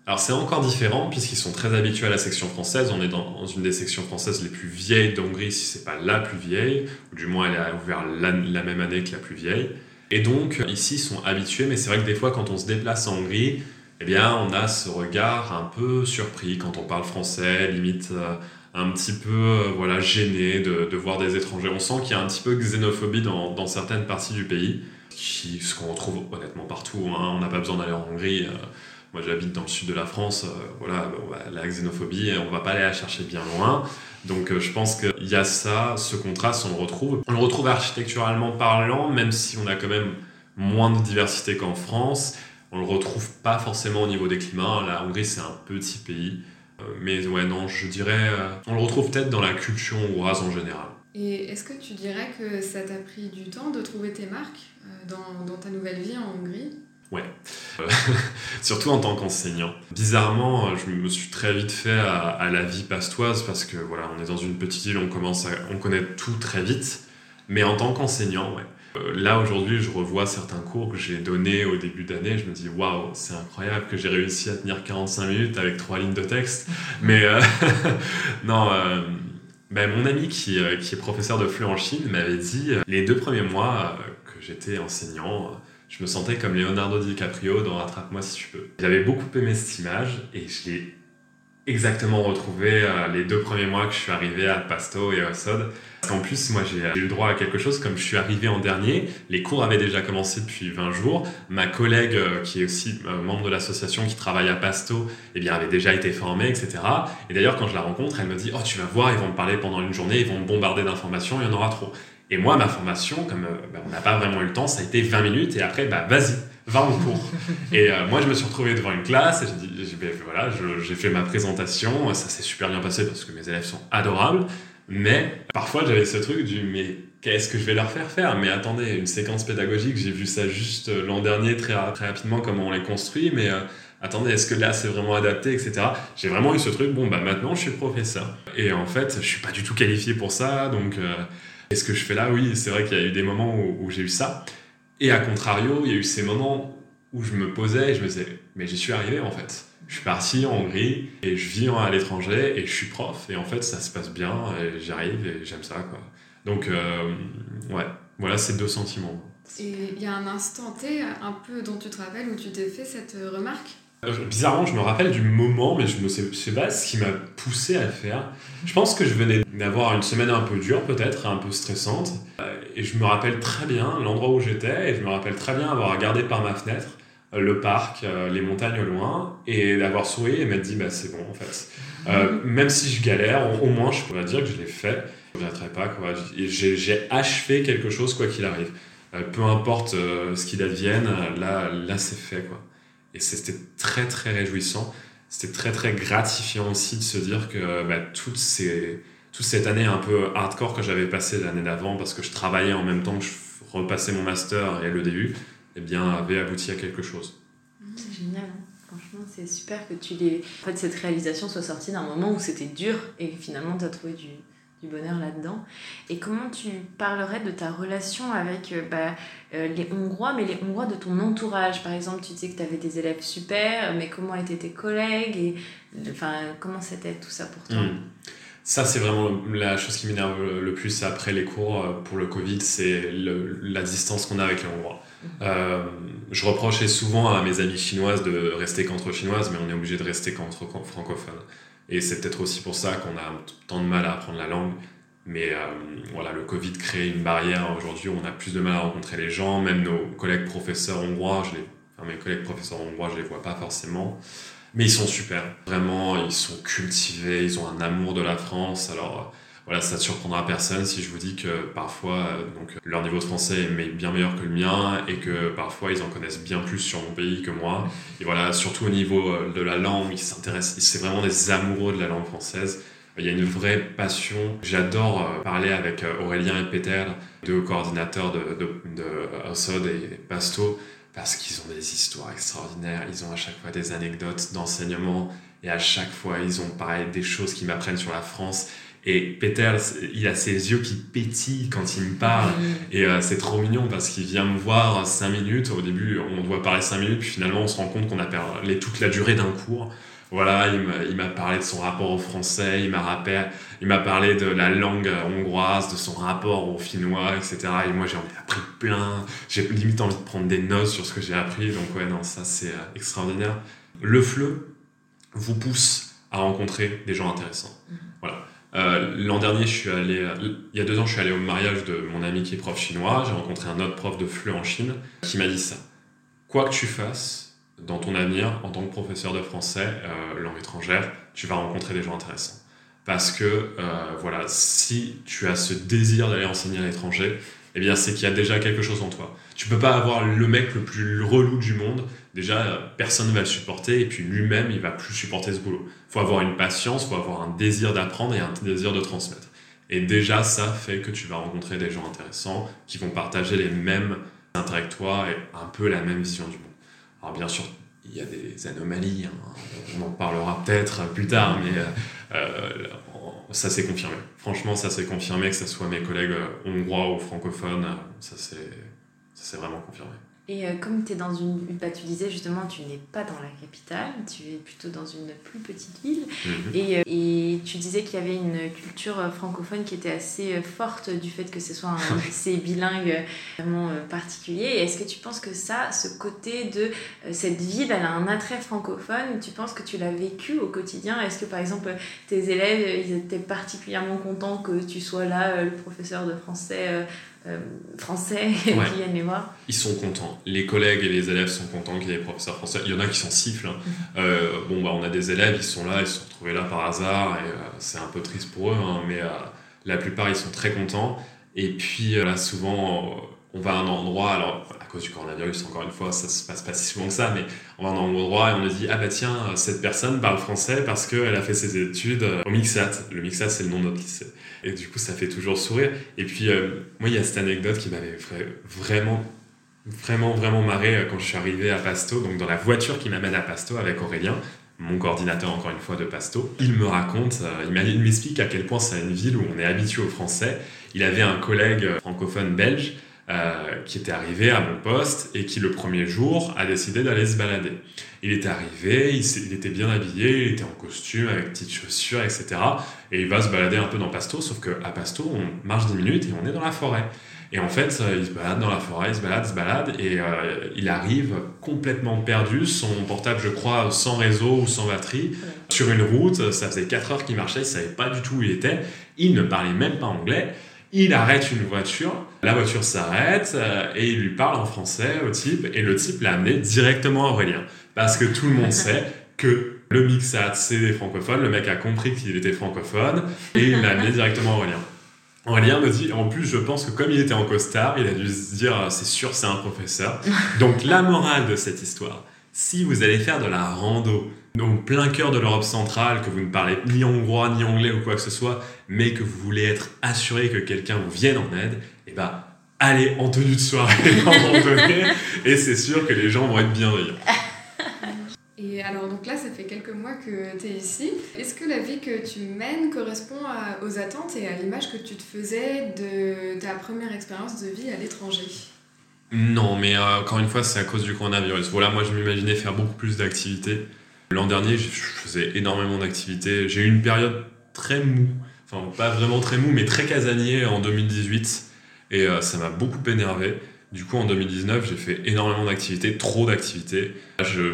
alors c'est encore différent puisqu'ils sont très habitués à la section française. On est dans une des sections françaises les plus vieilles d'Hongrie, si c'est pas la plus vieille, ou du moins elle a ouvert la, même année que la plus vieille. Et donc ici ils sont habitués, mais c'est vrai que des fois quand on se déplace en Hongrie, eh bien on a ce regard un peu surpris quand on parle français, limite euh, un petit peu euh, voilà gêné de, de, voir des étrangers. On sent qu'il y a un petit peu de xénophobie dans, dans certaines parties du pays, ce qu'on retrouve honnêtement partout. Hein. On n'a pas besoin d'aller en Hongrie. Euh, moi, j'habite dans le sud de la France. Euh, voilà, la xénophobie, on va pas aller la chercher bien loin. Donc, euh, je pense qu'il y a ça, ce contraste, on le retrouve. On le retrouve architecturalement parlant, même si on a quand même moins de diversité qu'en France. On le retrouve pas forcément au niveau des climats. La Hongrie, c'est un petit pays. Euh, mais ouais, non, je dirais, on le retrouve peut-être dans la culture hongroise en général. Et est-ce que tu dirais que ça t'a pris du temps de trouver tes marques dans ta nouvelle vie en Hongrie? Ouais, euh, *laughs* surtout en tant qu'enseignant. Bizarrement, euh, je me suis très vite fait à, la vie pastoise parce que voilà, on est dans une petite île, on commence à, on connaît tout très vite. Mais en tant qu'enseignant, ouais. Euh, là aujourd'hui, je revois certains cours que j'ai donnés au début d'année. Je me dis waouh, c'est incroyable que j'ai réussi à tenir 45 minutes avec trois lignes de texte. *laughs* Mais *laughs* non. Ben, mon ami qui, qui, est professeur de fleu en Chine m'avait dit les deux premiers mois que j'étais enseignant, je me sentais comme Leonardo DiCaprio dans Attrape-moi si tu peux. J'avais beaucoup aimé cette image et je l'ai exactement retrouvé euh, les deux premiers mois que je suis arrivé à Pasto et à Sod. En plus, moi, j'ai eu le droit à quelque chose, comme je suis arrivé en dernier, les cours avaient déjà commencé depuis 20 jours. Ma collègue, euh, qui est aussi euh, membre de l'association qui travaille à Pasto, eh bien, avait déjà été formée, etc. Et d'ailleurs, quand je la rencontre, elle me dit, oh, tu vas voir, ils vont me parler pendant une journée, ils vont me bombarder d'informations, il y en aura trop. Et moi, ma formation, comme euh, bah, on n'a pas vraiment eu le temps, ça a été 20 minutes et après, bah, vas-y, va en cours. *laughs* et euh, moi, je me suis retrouvé devant une classe et j'ai dit, ben, voilà, j'ai fait ma présentation, ça s'est super bien passé parce que mes élèves sont adorables. Mais parfois, j'avais ce truc du mais qu'est-ce que je vais leur faire faire? Mais attendez, une séquence pédagogique, j'ai vu ça juste euh, l'an dernier très, très rapidement, comment on les construit, mais attendez, est-ce que là c'est vraiment adapté, etc. J'ai vraiment eu ce truc, bon, bah maintenant je suis professeur. Et en fait, je suis pas du tout qualifié pour ça, donc. Ce que je fais là, oui, c'est vrai qu'il y a eu des moments où, j'ai eu ça. Et à contrario, il y a eu ces moments où je me posais et je me disais, mais j'y suis arrivé en fait. Je suis parti en Hongrie et je vis à l'étranger et je suis prof. Et en fait, ça se passe bien et j'arrive et j'aime ça. Quoi. Donc, euh, ouais, voilà ces deux sentiments. Et il y a un instant T un peu dont tu te rappelles où tu t'es fait cette remarque? Bizarrement, je me rappelle du moment, mais je ne sais, pas ce qui m'a poussé à le faire. Je pense que je venais d'avoir une semaine un peu dure, peut-être, un peu stressante. Euh, et je me rappelle très bien l'endroit où j'étais, et je me rappelle très bien avoir regardé par ma fenêtre euh, le parc, les montagnes au loin, et d'avoir souri et m'être dit, bah, c'est bon, en fait. même si je galère, au, moins, je pourrais dire que je l'ai fait. Je ne pas, quoi. J'ai achevé quelque chose, quoi qu'il arrive. peu importe ce qu'il advienne, là, là c'est fait, quoi. Et c'était très très réjouissant. C'était très très gratifiant aussi de se dire que bah, toutes ces, toute cette année un peu hardcore que j'avais passée l'année d'avant parce que je travaillais en même temps que je repassais mon master et le début, eh bien, avait abouti à quelque chose. C'est génial. Hein. Franchement, c'est super que tu les... En fait, cette réalisation soit sortie d'un moment où c'était dur et finalement tu as trouvé du, du bonheur là-dedans. Et comment tu parlerais de ta relation avec euh, bah, euh, les Hongrois, mais les Hongrois de ton entourage? Par exemple, tu disais que tu avais des élèves super, mais comment étaient tes collègues et enfin, Comment c'était tout ça pour toi? Hmm. Ça, c'est vraiment la chose qui m'énerve le plus après les cours euh, pour le Covid, c'est la distance qu'on a avec les Hongrois. Euh, je reprochais souvent à mes amies chinoises de rester qu'entre chinoises, mais on est obligé de rester qu'entre francophones. Et c'est peut-être aussi pour ça qu'on a tant de mal à apprendre la langue. Mais euh, voilà, le Covid crée une barrière. Aujourd'hui, on a plus de mal à rencontrer les gens. Même nos collègues professeurs hongrois, je les, enfin, mes collègues professeurs hongrois, je les vois pas forcément. Mais ils sont super. Vraiment, ils sont cultivés, ils ont un amour de la France. Alors voilà, ça ne surprendra personne si je vous dis que parfois, euh, donc, leur niveau de français est bien meilleur que le mien et que parfois ils en connaissent bien plus sur mon pays que moi. Et voilà, surtout au niveau euh, de la langue, ils s'intéressent, c'est vraiment des amoureux de la langue française. Il y a une vraie passion. J'adore euh, parler avec Aurélien et Peter, deux coordinateurs de, de, et Pasto parce qu'ils ont des histoires extraordinaires, ils ont à chaque fois des anecdotes d'enseignement, et à chaque fois ils ont pareil des choses qui m'apprennent sur la France. Et Peter, il a ses yeux qui pétillent quand il me parle, mm. et euh, c'est trop mignon parce qu'il vient me voir 5 minutes. Au début, on doit parler 5 minutes, puis finalement on se rend compte qu'on a parlé toute la durée d'un cours. Voilà, il m'a parlé de son rapport au français, il m'a il m'a parlé de la langue hongroise, de son rapport au finnois, etc. Et moi, j'ai appris plein. J'ai limite envie de prendre des notes sur ce que j'ai appris. Donc, ouais, non, ça, c'est euh, extraordinaire. Le FLE vous pousse à rencontrer des gens intéressants. Voilà. Euh, l'an dernier, je suis allé, il y a deux ans, je suis allé au mariage de mon ami qui est prof chinois. J'ai rencontré un autre prof de FLE en Chine qui m'a dit ça. Quoi que tu fasses, dans ton avenir, en tant que professeur de français, euh, langue étrangère, tu vas rencontrer des gens intéressants. Parce que, euh, voilà, si tu as ce désir d'aller enseigner à l'étranger, eh bien, c'est qu'il y a déjà quelque chose en toi. Tu peux pas avoir le mec le plus relou du monde. Déjà, personne ne va le supporter, et puis lui-même, il va plus supporter ce boulot. Faut avoir une patience, faut avoir un désir d'apprendre et un désir de transmettre. Et déjà, ça fait que tu vas rencontrer des gens intéressants qui vont partager les mêmes intérêts que toi et un peu la même vision du monde. Alors bien sûr, il y a des anomalies, hein. on en parlera peut-être plus tard, mais euh, euh, ça s'est confirmé. Franchement, ça s'est confirmé, que ce soit mes collègues hongrois ou francophones, ça s'est vraiment confirmé. Et euh, comme es dans une, bah, tu disais justement, tu n'es pas dans la capitale, tu es plutôt dans une plus petite ville. Mhm. Et, euh, et, tu disais qu'il y avait une culture euh, francophone qui était assez forte du fait que ce soit un *laughs* lycée bilingue vraiment particulier. Est-ce que tu penses que ça, ce côté de cette ville, elle a un attrait francophone? Tu penses que tu l'as vécu au quotidien? Est-ce que par exemple tes élèves, ils étaient particulièrement contents que tu sois là, le professeur de français euh, français *laughs* qui viennent les voir Ils sont contents. Les collègues et les élèves sont contents qu'il y ait des professeurs français. Il y en a qui s'en sifflent. Hein. Mhm. Euh, bon, bah, on a des élèves, ils sont là, ils se sont retrouvés là par hasard et euh, c'est un peu triste pour eux, hein, mais la plupart ils sont très contents. Et puis là, souvent, on va à un endroit, alors cause du coronavirus, encore une fois, ça se passe pas si souvent que ça, mais on va à un endroit et on nous dit Ah bah tiens, cette personne parle français parce qu'elle a fait ses études au Mixat. Le Mixat, c'est le nom de notre lycée. Et du coup, ça fait toujours sourire. Et puis, euh, moi, il y a cette anecdote qui m'avait vraiment, vraiment, vraiment marré euh, quand je suis arrivé à Pasto, donc dans la voiture qui m'amène à Pasto avec Aurélien mon coordinateur encore une fois de Pasto, il me raconte, euh, il m'explique à quel point c'est une ville où on est habitué au français. Il avait un collègue francophone belge euh, qui était arrivé à mon poste et qui le premier jour a décidé d'aller se balader. Il était arrivé, il, était bien habillé, il était en costume avec petites chaussures, etc. Et il va se balader un peu dans Pasto, sauf qu'à Pasto, on marche 10 minutes et on est dans la forêt. Et en fait, euh, il se balade dans la forêt, il se balade, il se balade, et euh, il arrive complètement perdu, son portable, je crois, sans réseau ou sans batterie, sur une route. Ça faisait 4 heures qu'il marchait, il savait pas du tout où il était. Il ne parlait même pas anglais. Il arrête une voiture, la voiture s'arrête euh, et il lui parle en français au type et le type l'a amené directement à Aurélien. Parce que tout le monde *laughs* sait que le Mixat, c'est des francophones, le mec a compris qu'il était francophone et il l'a amené *laughs* directement à Aurélien. Aurélien me dit, en plus, je pense que comme il était en costard, il a dû se dire, c'est sûr, c'est un professeur. *laughs* Donc, la morale de cette histoire, si vous allez faire de la rando au plein cœur de l'Europe centrale, que vous ne parlez ni hongrois ni anglais ou quoi que ce soit, mais que vous voulez être assuré que quelqu'un vous vienne en aide, et eh ben allez en tenue de soirée *laughs* en et c'est sûr que les gens vont être bienveillants. *laughs* Et alors donc là, ça fait quelques mois que tu es ici. Est-ce que la vie que tu mènes correspond aux attentes et à l'image que tu te faisais de ta première expérience de vie à l'étranger? Non, mais euh, encore une fois, c'est à cause du coronavirus. Voilà, moi je m'imaginais faire beaucoup plus d'activités. L'an dernier, je faisais énormément d'activités. J'ai eu une période très mou enfin pas vraiment très mou, mais très casanier en 2018. Et ça m'a beaucoup énervé. Du coup, en 2019, j'ai fait énormément d'activités, trop d'activités.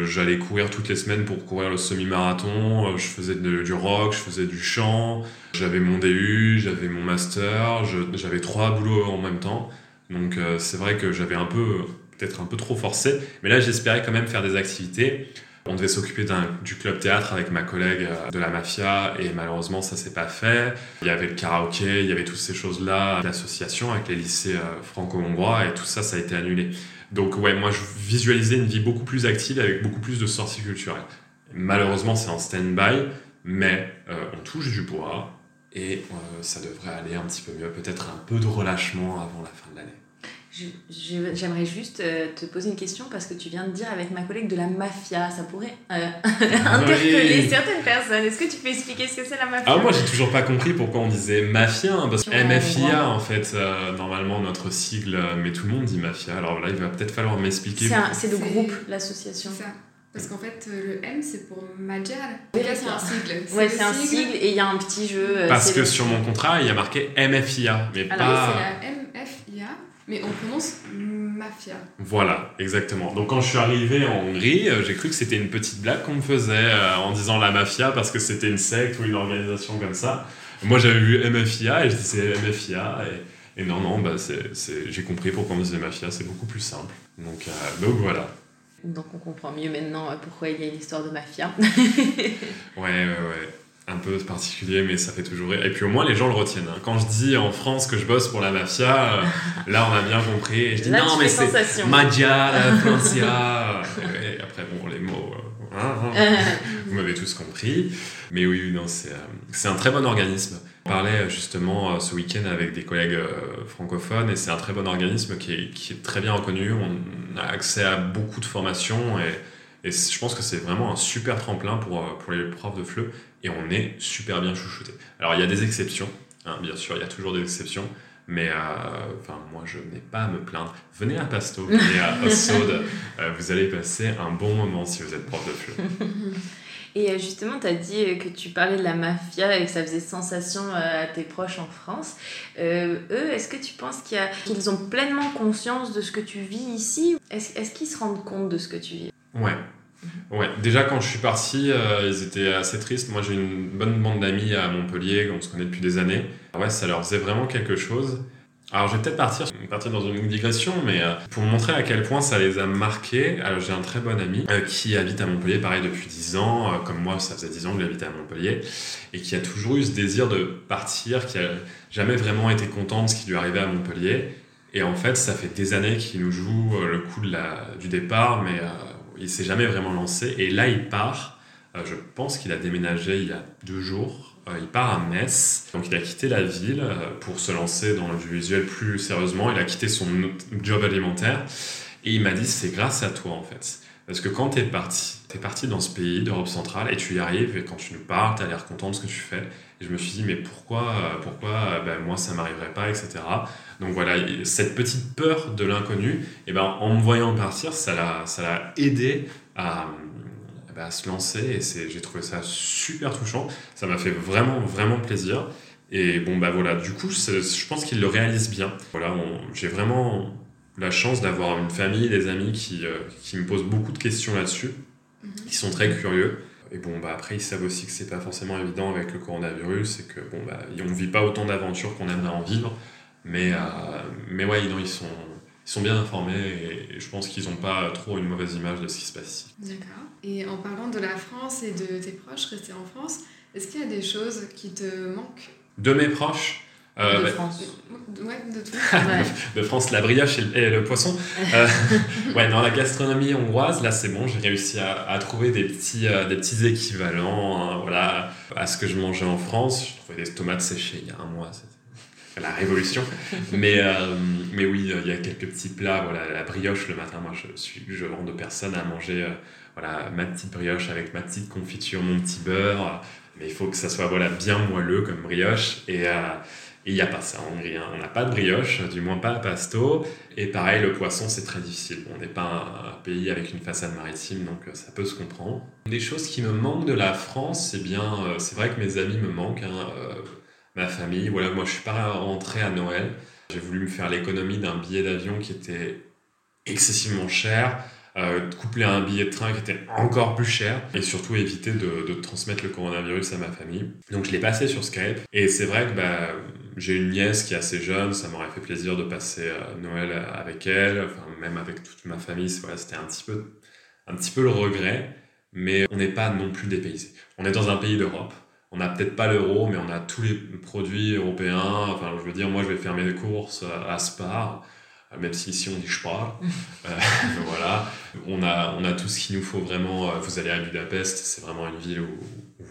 J'allais courir toutes les semaines pour courir le semi-marathon, je faisais du rock, je faisais du chant, j'avais mon DU, j'avais mon master, j'avais trois boulots en même temps. Donc euh, c'est vrai que j'avais un peu, peut-être un peu trop forcé, mais là j'espérais quand même faire des activités. On devait s'occuper du club théâtre avec ma collègue euh, de la mafia et malheureusement ça s'est pas fait. Il y avait le karaoké, il y avait toutes ces choses-là, l'association avec les lycées euh, franco-hongrois et tout ça, ça a été annulé. Donc ouais, moi je visualisais une vie beaucoup plus active avec beaucoup plus de sorties culturelles. Malheureusement c'est en stand-by, mais euh, on touche du bois et ça devrait aller un petit peu mieux, peut-être un peu de relâchement avant la fin de l'année. J'aimerais juste euh, te poser une question parce que tu viens de dire avec ma collègue de la mafia, ça pourrait euh, *laughs* interpeller certaines personnes. Est-ce que tu peux expliquer ce que c'est la mafia? Ah moi j'ai toujours pas compris pourquoi on disait mafia, hein, parce que MFIA en fait, euh, normalement notre sigle, mais tout le monde dit mafia. Alors là il va peut-être falloir m'expliquer. C'est le groupe, l'association. ça. Parce qu'en fait, le M, c'est pour Majal. c'est un sigle. Ouais, c'est un sigle et il y a un petit jeu. Parce que sur mon contrat, il y a marqué MFIA, mais Alors, pas. c'est la MFIA, mais on prononce mafia. Voilà, exactement. Donc quand je suis arrivé en Hongrie, euh, j'ai cru que c'était une petite blague qu'on me faisait euh, en disant la mafia parce que c'était une secte ou une organisation comme ça. Moi j'avais vu MFIA et je disais MFIA et, et non, non, bah, j'ai compris pourquoi on disait mafia, c'est beaucoup plus simple. Donc, euh, donc voilà. Donc on comprend mieux maintenant pourquoi il y a une histoire de mafia. ouais, ouais, ouais un peu particulier, mais ça fait toujours rire. Et puis au moins, les gens le retiennent. Hein. Quand je dis en France que je bosse pour la mafia, euh, là, on a bien compris. Et je dis non, mais c'est Magia, Francia. et après, bon, les mots, euh, hein, hein. *laughs* vous m'avez tous compris. Mais oui, non, c'est euh, un très bon organisme. On parlait justement ce week-end avec des collègues francophones et c'est un très bon organisme qui est, qui est, très bien reconnu. On a accès à beaucoup de formations et, et je pense que c'est vraiment un super tremplin pour, pour les profs de FLE et on est super bien chouchouté. Alors il y a des exceptions, hein, bien sûr, il y a toujours des exceptions, mais euh, moi je n'ai pas à me plaindre. Venez à Pasto, venez à *laughs* Ossaude, euh, vous allez passer un bon moment si vous êtes prof de fleu. *laughs* Et euh, justement, tu as dit que tu parlais de la mafia et que ça faisait sensation à tes proches en France. eux, est-ce que tu penses qu'ils ont pleinement conscience de ce que tu vis ici Est-ce qu'ils se rendent compte de ce que tu vis? Ouais, Ouais, déjà quand je suis parti, euh, ils étaient assez tristes. Moi j'ai une bonne bande d'amis à Montpellier, on se connaît depuis des années. Ouais, ça leur faisait vraiment quelque chose. Alors je vais peut-être partir, partir dans une digression, mais euh, pour montrer à quel point ça les a marqués, alors j'ai un très bon ami euh, qui habite à Montpellier, pareil depuis 10 ans, comme moi ça faisait 10 ans que j'habitais à Montpellier, et qui a toujours eu ce désir de partir, qui a jamais vraiment été content de ce qui lui arrivait à Montpellier. Et en fait, ça fait des années qu'il nous joue le coup de la, du départ, mais il s'est jamais vraiment lancé. Et là, il part. Euh, je pense qu'il a déménagé il y a deux jours. Euh, il part à Metz. Donc, il a quitté la ville euh, pour se lancer dans l'audiovisuel plus sérieusement. Il a quitté son job alimentaire. Et il m'a dit c'est grâce à toi, en fait. Parce que quand tu es parti, tu es parti dans ce pays d'Europe centrale et tu y arrives et quand tu nous parles, tu as l'air content de ce que tu fais. Et je me suis dit, mais pourquoi, pourquoi ben, moi ça m'arriverait pas, etc. Donc voilà, cette petite peur de l'inconnu, et eh ben, en me voyant partir, ça l'a aidé à, bah, à, se lancer et j'ai trouvé ça super touchant. Ça m'a fait vraiment, vraiment plaisir. Et bon, bah voilà, du coup, je pense qu'il le réalise bien. Voilà, j'ai vraiment la chance d'avoir une famille, des amis qui, euh, qui me posent beaucoup de questions là-dessus, mhm. qui sont très curieux. Et bon, bah après, ils savent aussi que c'est pas forcément évident avec le coronavirus et que bon, bah, on vit pas autant d'aventures qu'on aimerait en vivre. Mais, euh, mais ouais, ils, sont, ils sont bien informés et je pense qu'ils n'ont pas trop une mauvaise image de ce qui se passe ici. D'accord. Et en parlant de la France et de tes proches restés en France, est-ce qu'il y a des choses qui te manquent De mes proches euh, de France. Ouais, de tout. *laughs* de France, la brioche et le, poisson. *laughs* Euh, ouais, dans la gastronomie hongroise, là c'est bon, j'ai réussi à, à, trouver des petits, des petits équivalents hein, voilà, à ce que je mangeais en France. Je trouvais des tomates séchées il y a un mois, la révolution. mais, euh, mais oui, il y a quelques petits plats. Voilà, la brioche le matin, moi je suis je vends de personne à manger euh, voilà, ma petite brioche avec ma petite confiture, mon petit beurre. Mais il faut que ça soit voilà, bien moelleux comme brioche. Et euh, il n'y a pas ça en Hongrie. Hein. On n'a pas de brioche, du moins pas à Pasto. Et pareil, le poisson, c'est très difficile. on n'est pas un, pays avec une façade maritime, donc ça peut se comprendre. Des choses qui me manquent de la France, c'est bien, c'est vrai que mes amis me manquent. Hein, ma famille. Voilà, moi je suis pas rentré à Noël. J'ai voulu me faire l'économie d'un billet d'avion qui était excessivement cher, euh, couplé à un billet de train qui était encore plus cher, et surtout éviter de, transmettre le coronavirus à ma famille. Donc je l'ai passé sur Skype, et c'est vrai que bah, j'ai une nièce qui est assez jeune, ça m'aurait fait plaisir de passer euh, Noël avec elle, enfin même avec toute ma famille, c'était un petit peu un petit peu le regret, mais on n'est pas non plus dépaysé. On est dans un pays d'Europe. On n'a peut-être pas l'euro, mais on a tous les produits européens. Enfin, je veux dire, moi, je vais faire mes courses à Spar, même si ici on dit Spar. *laughs* euh, voilà. On a, on a tout ce qu'il nous faut vraiment. Vous allez à Budapest, c'est vraiment une ville où, où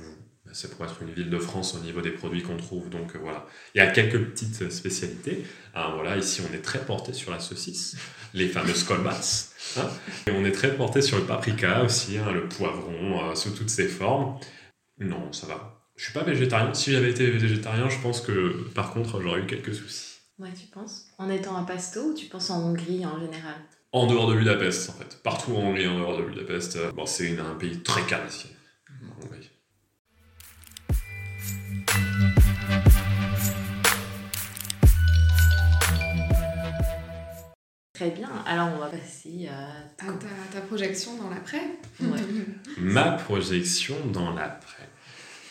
ça pourrait être une ville de France au niveau des produits qu'on trouve. Donc euh, voilà, il y a quelques petites spécialités. Hein, voilà, ici on est très porté sur la saucisse, les fameuses kolbas. Hein, et on est très porté sur le paprika aussi, hein, le poivron euh, sous toutes ses formes. Non, ça va. Je suis pas végétarien. Si j'avais été végétarien, je pense que par contre j'aurais eu quelques soucis. Ouais, tu penses? En étant à Pasto ou tu penses en Hongrie en général? En dehors de Budapest, en fait. Partout en Hongrie, en dehors de Budapest. Euh, bon, c'est un pays très calme ici. En Hongrie. Très bien. Alors, on va passer à ta, ta, ta projection dans l'après. Ouais. *laughs* Ma projection dans l'après.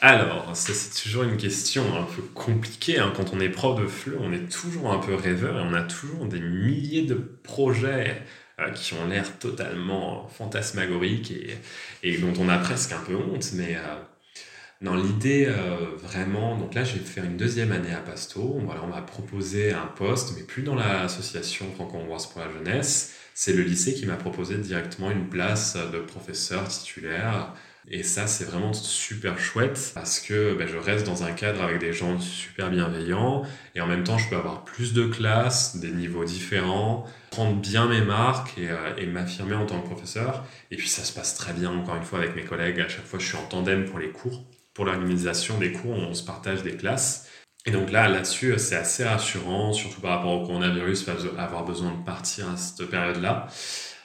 Alors, ça c'est toujours une question un peu compliquée. hein. Quand on est prof de FLE, on est toujours un peu rêveur et on a toujours des milliers de projets euh, qui ont l'air totalement fantasmagoriques et, dont on a presque un peu honte. Mais euh, dans l'idée, euh, vraiment, donc là, je vais faire une deuxième année à Pasto. Voilà, on m'a proposé un poste, mais plus dans l'association franco-hongroise pour la jeunesse. C'est le lycée qui m'a proposé directement une place de professeur titulaire. Et ça, c'est vraiment super chouette parce que ben, je reste dans un cadre avec des gens super bienveillants et en même temps, je peux avoir plus de classes, des niveaux différents, prendre bien mes marques et, euh, et m'affirmer en tant que professeur. Et puis, ça se passe très bien, encore une fois, avec mes collègues. À chaque fois, je suis en tandem pour les cours. Pour l'organisation des cours, on se partage des classes. Et donc là, là-dessus, c'est assez rassurant, surtout par rapport au coronavirus, avoir besoin de partir à cette période-là.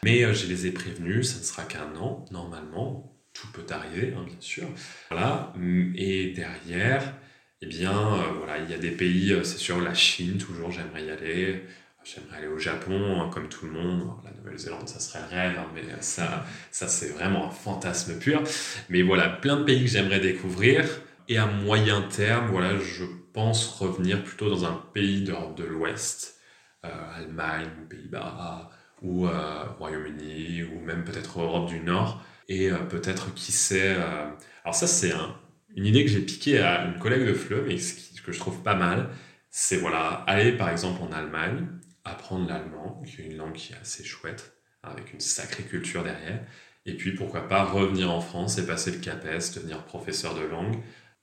Mais euh, je les ai prévenus, ça ne sera qu'un an, normalement tout peut arriver, hein, bien sûr. Voilà. Et derrière, eh bien, euh, voilà, il y a des pays, euh, c'est sûr, la Chine, toujours, j'aimerais y aller. J'aimerais aller au Japon, hein, comme tout le monde. La Nouvelle-Zélande, ça serait le rêve, hein, mais ça, ça c'est vraiment un fantasme pur. Mais voilà, plein de pays que j'aimerais découvrir. Et à moyen terme, voilà, je pense revenir plutôt dans un pays d'Europe de l'Ouest, euh, Allemagne, Pays-Bas, ou euh, Royaume-Uni, ou même peut-être Europe du Nord et euh, peut-être qui sait. Euh... Alors ça c'est un, une idée que j'ai piquée à une collègue de FLE, mais ce, que je trouve pas mal, c'est voilà aller par exemple en Allemagne, apprendre l'allemand, qui est une langue qui est assez chouette, avec une sacrée culture derrière, et puis pourquoi pas revenir en France et passer le CAPES, devenir professeur de langue,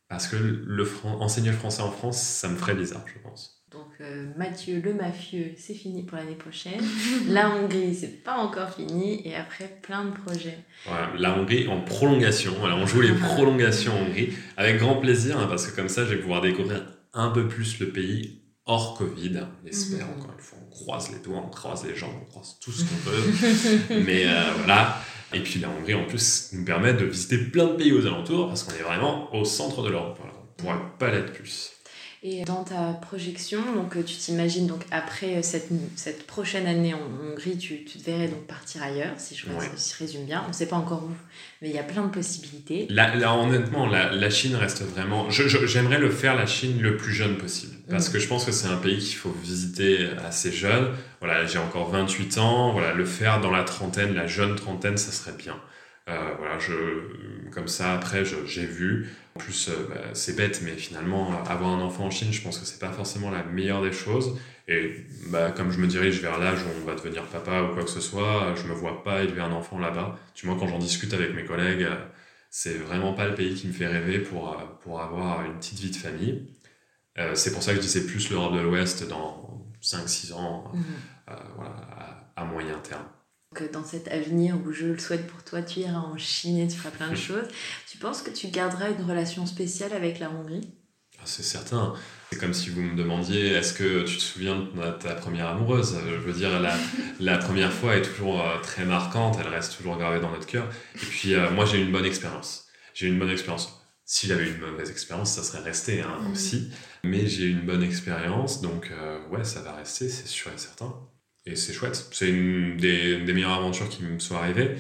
parce que le enseigner le français en France, ça me ferait bizarre, je pense. Donc euh, Mathieu le mafieux, c'est fini pour l'année prochaine. *laughs* la Hongrie, c'est pas encore fini. Et après, plein de projets. Voilà, la Hongrie en prolongation. Voilà, on joue les prolongations en Hongrie avec grand plaisir hein, parce que comme ça, je vais pouvoir découvrir un peu plus le pays hors Covid. On espère, mm -hmm. encore une fois, on croise les doigts, on croise les jambes, on croise tout ce qu'on peut. *laughs* Mais euh, voilà. Et puis la Hongrie, en plus, nous permet de visiter plein de pays aux alentours parce qu'on est vraiment au centre de l'Europe. Voilà. On ne pourrait pas l'être plus. Et dans ta projection, donc tu t'imagines donc après cette, cette prochaine année en Hongrie, tu, tu te verrais donc partir ailleurs, si je, ouais. si résume bien. On ne sait pas encore où, mais il y a plein de possibilités. Là, là honnêtement, la, la, Chine reste vraiment. J'aimerais le faire la Chine le plus jeune possible, parce mmh. que je pense que c'est un pays qu'il faut visiter assez jeune. Voilà, j'ai encore 28 ans. Voilà, le faire dans la trentaine, la jeune trentaine, ça serait bien. Euh, voilà, je, comme ça, après, j'ai vu. En plus, euh, bah, c'est bête, mais finalement, avoir un enfant en Chine, je pense que c'est pas forcément la meilleure des choses. Et bah, comme je me dirige vers l'âge où on va devenir papa ou quoi que ce soit, je me vois pas élever un enfant là-bas. Tu vois, quand j'en discute avec mes collègues, c'est vraiment pas le pays qui me fait rêver pour, pour avoir une petite vie de famille. Euh, c'est pour ça que je dis c'est plus l'Europe de l'Ouest dans 5-6 ans, mmh. euh, voilà, à, à moyen terme que dans cet avenir où je le souhaite pour toi, tu iras en Chine et tu feras plein de choses. Tu penses que tu garderas une relation spéciale avec la Hongrie? C'est certain. C'est comme si vous me demandiez est-ce que tu te souviens de ta première amoureuse? Je veux dire, la, *laughs* la première fois est toujours très marquante, elle reste toujours gravée dans notre cœur. Et puis, euh, moi, j'ai eu une bonne expérience. J'ai eu une bonne expérience. Si j'avais une mauvaise expérience, ça serait resté hein, Mhm. aussi. Mais j'ai eu une bonne expérience, donc euh, ouais, ça va rester, c'est sûr et certain. Et c'est chouette. C'est une des, meilleures aventures qui me sont arrivées.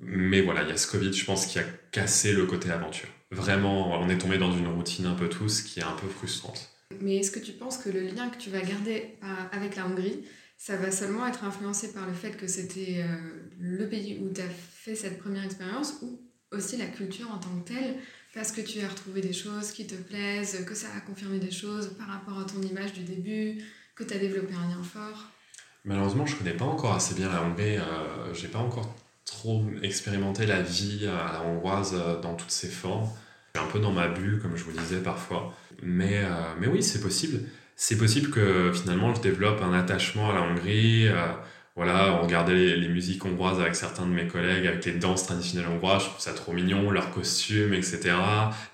Mais voilà, il y a ce Covid, je pense, qui a cassé le côté aventure. Vraiment, on est tombé dans une routine un peu tous qui est un peu frustrante. Mais est-ce que tu penses que le lien que tu vas garder à- avec la Hongrie, ça va seulement être influencé par le fait que c'était euh, le pays où tu as fait cette première expérience ou aussi la culture en tant que telle? Parce que tu as retrouvé des choses qui te plaisent, que ça a confirmé des choses par rapport à ton image du début, que tu as développé un lien fort? Malheureusement, je connais pas encore assez bien la Hongrie. Euh, j'ai pas encore trop expérimenté la vie à la hongroise euh, dans toutes ses formes. Je un peu dans ma bulle, comme je vous disais parfois. Mais, euh, mais oui, c'est possible. C'est possible que finalement je développe un attachement à la Hongrie. euh, voilà, on regardait les, musiques hongroises avec certains de mes collègues, avec les danses traditionnelles hongroises, je trouve ça trop mignon, leurs costumes, etc.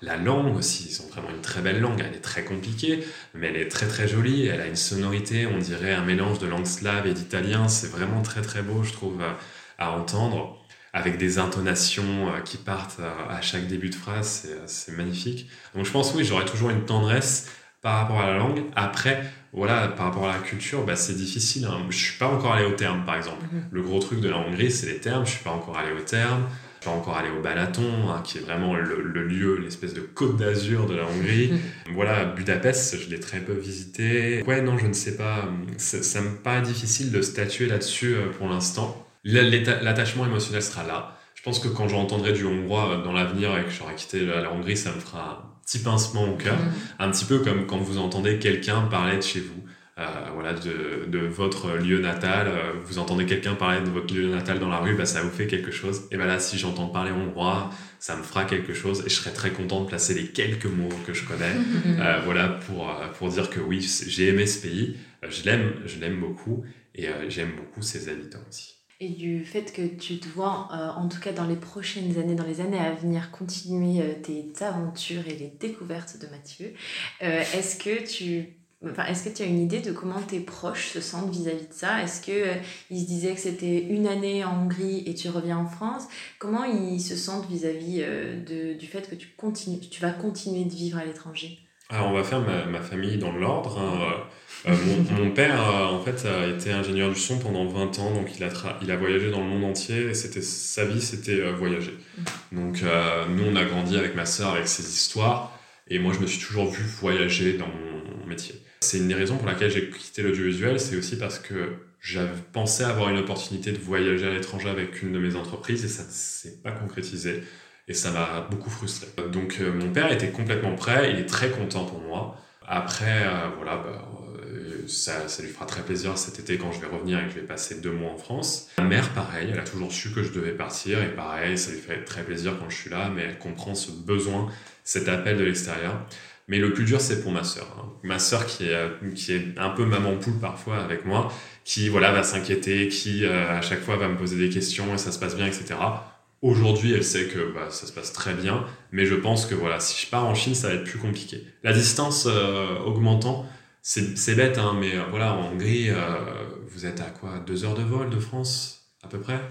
La langue aussi, ils ont vraiment une très belle langue, elle est très compliquée, mais elle est très très jolie, elle a une sonorité, on dirait un mélange de langue slave et d'italien, c'est vraiment très très beau, je trouve, à, à entendre, avec des intonations euh, qui partent euh, à chaque début de phrase, euh, c'est magnifique. Donc je pense, oui, j'aurais toujours une tendresse par rapport à la langue. Après, voilà, par rapport à la culture, bah, c'est difficile. Hein. Je suis pas encore allé au terme, par exemple. Mhm. Le gros truc de la Hongrie, c'est les termes. Je suis pas encore allé au terme. Je suis pas encore allé au Balaton, hein, qui est vraiment le, le lieu, l'espèce de côte d'Azur de la Hongrie. voilà, Budapest, je l'ai très peu visité. Ouais, non, je ne sais pas. Ça, me paraît difficile de statuer là-dessus euh, pour l'instant. L'attachement émotionnel sera là. Je pense que quand j'entendrai du hongrois euh, dans l'avenir et que j'aurai quitté la, la Hongrie, ça me fera petit pincement au cœur. Un petit peu comme quand vous entendez quelqu'un parler de chez vous, euh, voilà, de, de votre lieu natal. euh, vous entendez quelqu'un parler de votre lieu natal dans la rue, bah, ça vous fait quelque chose. Et bah là, si j'entends parler hongrois, ça me fera quelque chose et je serai très content de placer les quelques mots que je connais. euh, voilà, pour, euh, pour dire que oui, j'ai aimé ce pays, euh, je l'aime, je l'aime beaucoup et euh, j'aime beaucoup ses habitants aussi. Et du fait que tu te vois, euh, en tout cas dans les prochaines années, dans les années à venir, continuer euh, tes aventures et les découvertes de Mathieu, euh, est-ce que tu... Enfin, est-ce que tu as une idée de comment tes proches se sentent vis-à-vis de ça? Est-ce euh, ils se disaient que c'était une année en Hongrie et tu reviens en France? Comment ils se sentent vis-à-vis du fait que tu, continues, tu vas continuer de vivre à l'étranger? Alors, on va faire ma, famille dans l'ordre. hein. Euh, mon, mon père, euh, en fait, a été ingénieur du son pendant 20 ans, donc il a, il a voyagé dans le monde entier, et sa vie, c'était euh, voyager. Donc, euh, nous, on a grandi avec ma sœur, avec ses histoires, et moi, je me suis toujours vu voyager dans mon métier. C'est une des raisons pour laquelle j'ai quitté l'audiovisuel, c'est aussi parce que j'avais pensé avoir une opportunité de voyager à l'étranger avec une de mes entreprises, et ça ne s'est pas concrétisé. Et ça m'a beaucoup frustré. Donc euh, mon père était complètement prêt, il est très content pour moi. Après, euh, voilà, bah, euh, ça, ça lui fera très plaisir cet été quand je vais revenir et que je vais passer deux mois en France. Ma mère, pareil, elle a toujours su que je devais partir et pareil, ça lui fait très plaisir quand je suis là, mais elle comprend ce besoin, cet appel de l'extérieur. Mais le plus dur, c'est pour ma sœur. hein. Ma sœur qui est, qui est un peu maman poule parfois avec moi, qui voilà, va s'inquiéter, qui euh, à chaque fois va me poser des questions et ça se passe bien, etc. Aujourd'hui, elle sait que bah, ça se passe très bien, mais je pense que voilà, si je pars en Chine, ça va être plus compliqué. La distance euh, augmentant, c'est bête, hein, mais euh, voilà, en Hongrie, euh, vous êtes à quoi Deux heures de vol de France, à peu près?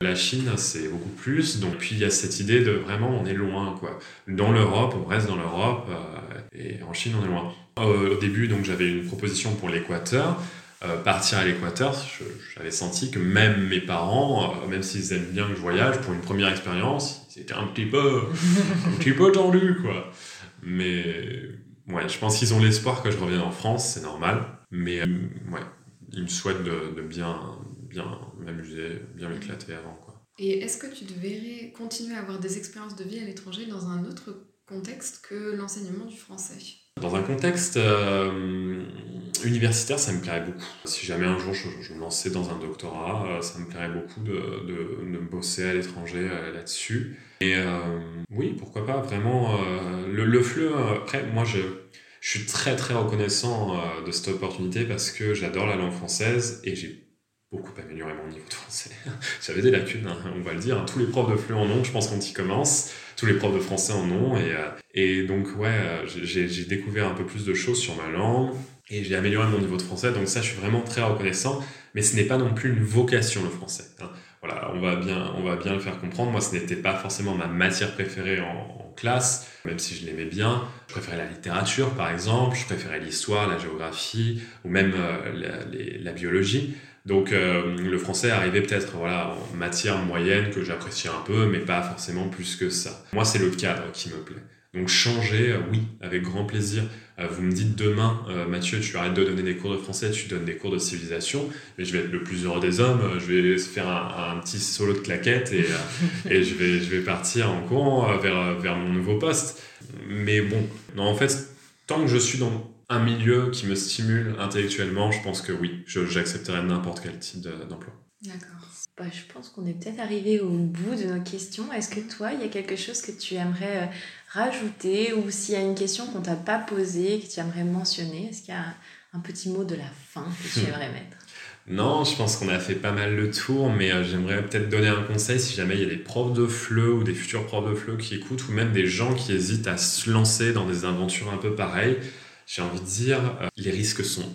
La Chine, c'est beaucoup plus. Donc, puis il y a cette idée de vraiment, on est loin, quoi. Dans l'Europe, on reste dans l'Europe, et en Chine, on est loin. Au début, donc, j'avais une proposition pour l'Équateur. Euh, partir à l'Équateur, j'avais senti que même mes parents, euh, même s'ils aiment bien que je voyage, pour une première expérience, ils étaient un petit peu, *laughs* un petit peu tendus, quoi. Mais ouais, je pense qu'ils ont l'espoir que je revienne en France, c'est normal. Mais euh, ouais, ils me souhaitent de, de bien, bien m'amuser, bien m'éclater avant, quoi. Et est-ce que tu devrais continuer à avoir des expériences de vie à l'étranger dans un autre contexte que l'enseignement du français? Dans un contexte euh, universitaire, ça me plairait beaucoup. Si jamais un jour je, me lançais dans un doctorat, euh, ça me plairait beaucoup de, de, de bosser à l'étranger euh, là-dessus. Et oui, pourquoi pas, vraiment. le, le après, moi, je, je suis très très reconnaissant de cette opportunité parce que j'adore la langue française et j'ai beaucoup amélioré mon niveau de français. *laughs* J'avais des lacunes, hein, on va le dire. Tous les profs de FLE en ont, je pense qu'on y commence. Tous les profs de français en ont. Et, euh, et donc, ouais, euh, j'ai découvert un peu plus de choses sur ma langue et j'ai amélioré mon niveau de français. Donc ça, je suis vraiment très reconnaissant. Mais ce n'est pas non plus une vocation, le français. hein. voilà, on va bien, on va bien le faire comprendre. Moi, ce n'était pas forcément ma matière préférée en, classe, même si je l'aimais bien. Je préférais la littérature, par exemple. Je préférais l'histoire, la géographie, ou même la, la, biologie. Donc euh, le français arrivait peut-être voilà, en matière moyenne que j'appréciais un peu, mais pas forcément plus que ça. Moi, c'est le cadre qui me plaît. Donc changer, euh, oui, avec grand plaisir. Euh, vous me dites demain, Mathieu, tu arrêtes de donner des cours de français, tu donnes des cours de civilisation, mais je vais être le plus heureux des hommes, je vais faire un, petit solo de claquettes et, et je, vais, je vais partir en courant vers, vers mon nouveau poste. Mais bon, non, en fait, tant que je suis dans un milieu qui me stimule intellectuellement, je pense que oui, j'accepterais n'importe quel type d'emploi. D'accord. Bah, je pense qu'on est peut-être arrivé au bout de nos questions. Est-ce que toi, il y a quelque chose que tu aimerais euh, rajouter ou s'il y a une question qu'on t'a pas posée, que tu aimerais mentionner Est-ce qu'il y a un petit mot de la fin que tu *laughs* aimerais mettre? Non, je pense qu'on a fait pas mal le tour, mais euh, j'aimerais peut-être donner un conseil si jamais il y a des profs de FLE ou des futurs profs de FLE qui écoutent, ou même des gens qui hésitent à se lancer dans des aventures un peu pareilles j'ai envie de dire, euh, les risques sont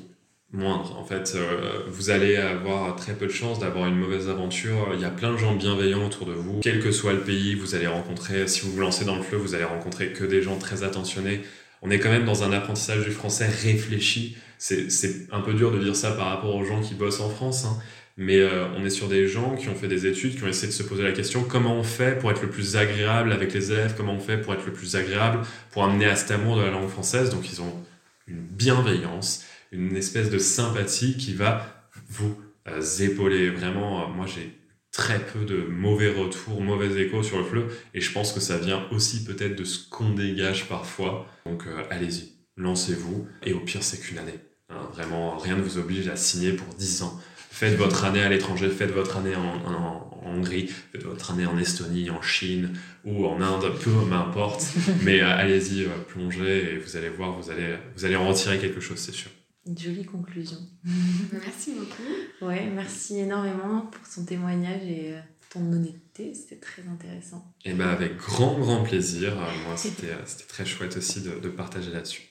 moindres. En fait, euh, vous allez avoir très peu de chances d'avoir une mauvaise aventure. Il y a plein de gens bienveillants autour de vous. Quel que soit le pays, vous allez rencontrer, si vous vous lancez dans le fleuve, vous allez rencontrer que des gens très attentionnés. On est quand même dans un apprentissage du français réfléchi. C'est un peu dur de dire ça par rapport aux gens qui bossent en France, hein. mais euh, on est sur des gens qui ont fait des études, qui ont essayé de se poser la question comment on fait pour être le plus agréable avec les élèves, comment on fait pour être le plus agréable, pour amener à cet amour de la langue française? Donc ils ont une bienveillance, une espèce de sympathie qui va vous euh, épauler. Vraiment, euh, moi j'ai très peu de mauvais retours, mauvais échos sur le fleu, et je pense que ça vient aussi peut-être de ce qu'on dégage parfois. Donc euh, allez-y, lancez-vous, et au pire c'est qu'une année. Hein. vraiment, rien ne vous oblige à signer pour 10 ans. Faites votre année à l'étranger, faites votre année en, Hongrie, faites votre année en Estonie, en Chine ou en Inde, peu m'importe. *laughs* mais euh, allez-y, euh, plongez et vous allez voir, vous allez, vous allez en retirer quelque chose, c'est sûr. Une jolie conclusion. *laughs* merci beaucoup. Ouais, merci énormément pour son témoignage et euh, ton honnêteté, c'était très intéressant. Et ben avec grand, grand plaisir. Moi, c'était très chouette aussi de, de partager là-dessus.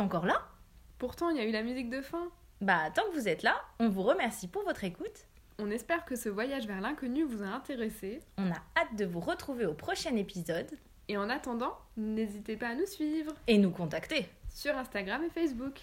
Encore là Pourtant, il y a eu la musique de fin. Bah, tant que vous êtes là, on vous remercie pour votre écoute. On espère que ce voyage vers l'inconnu vous a intéressé. On a hâte de vous retrouver au prochain épisode. Et en attendant, n'hésitez pas à nous suivre. Et nous contacter. Sur Instagram et Facebook.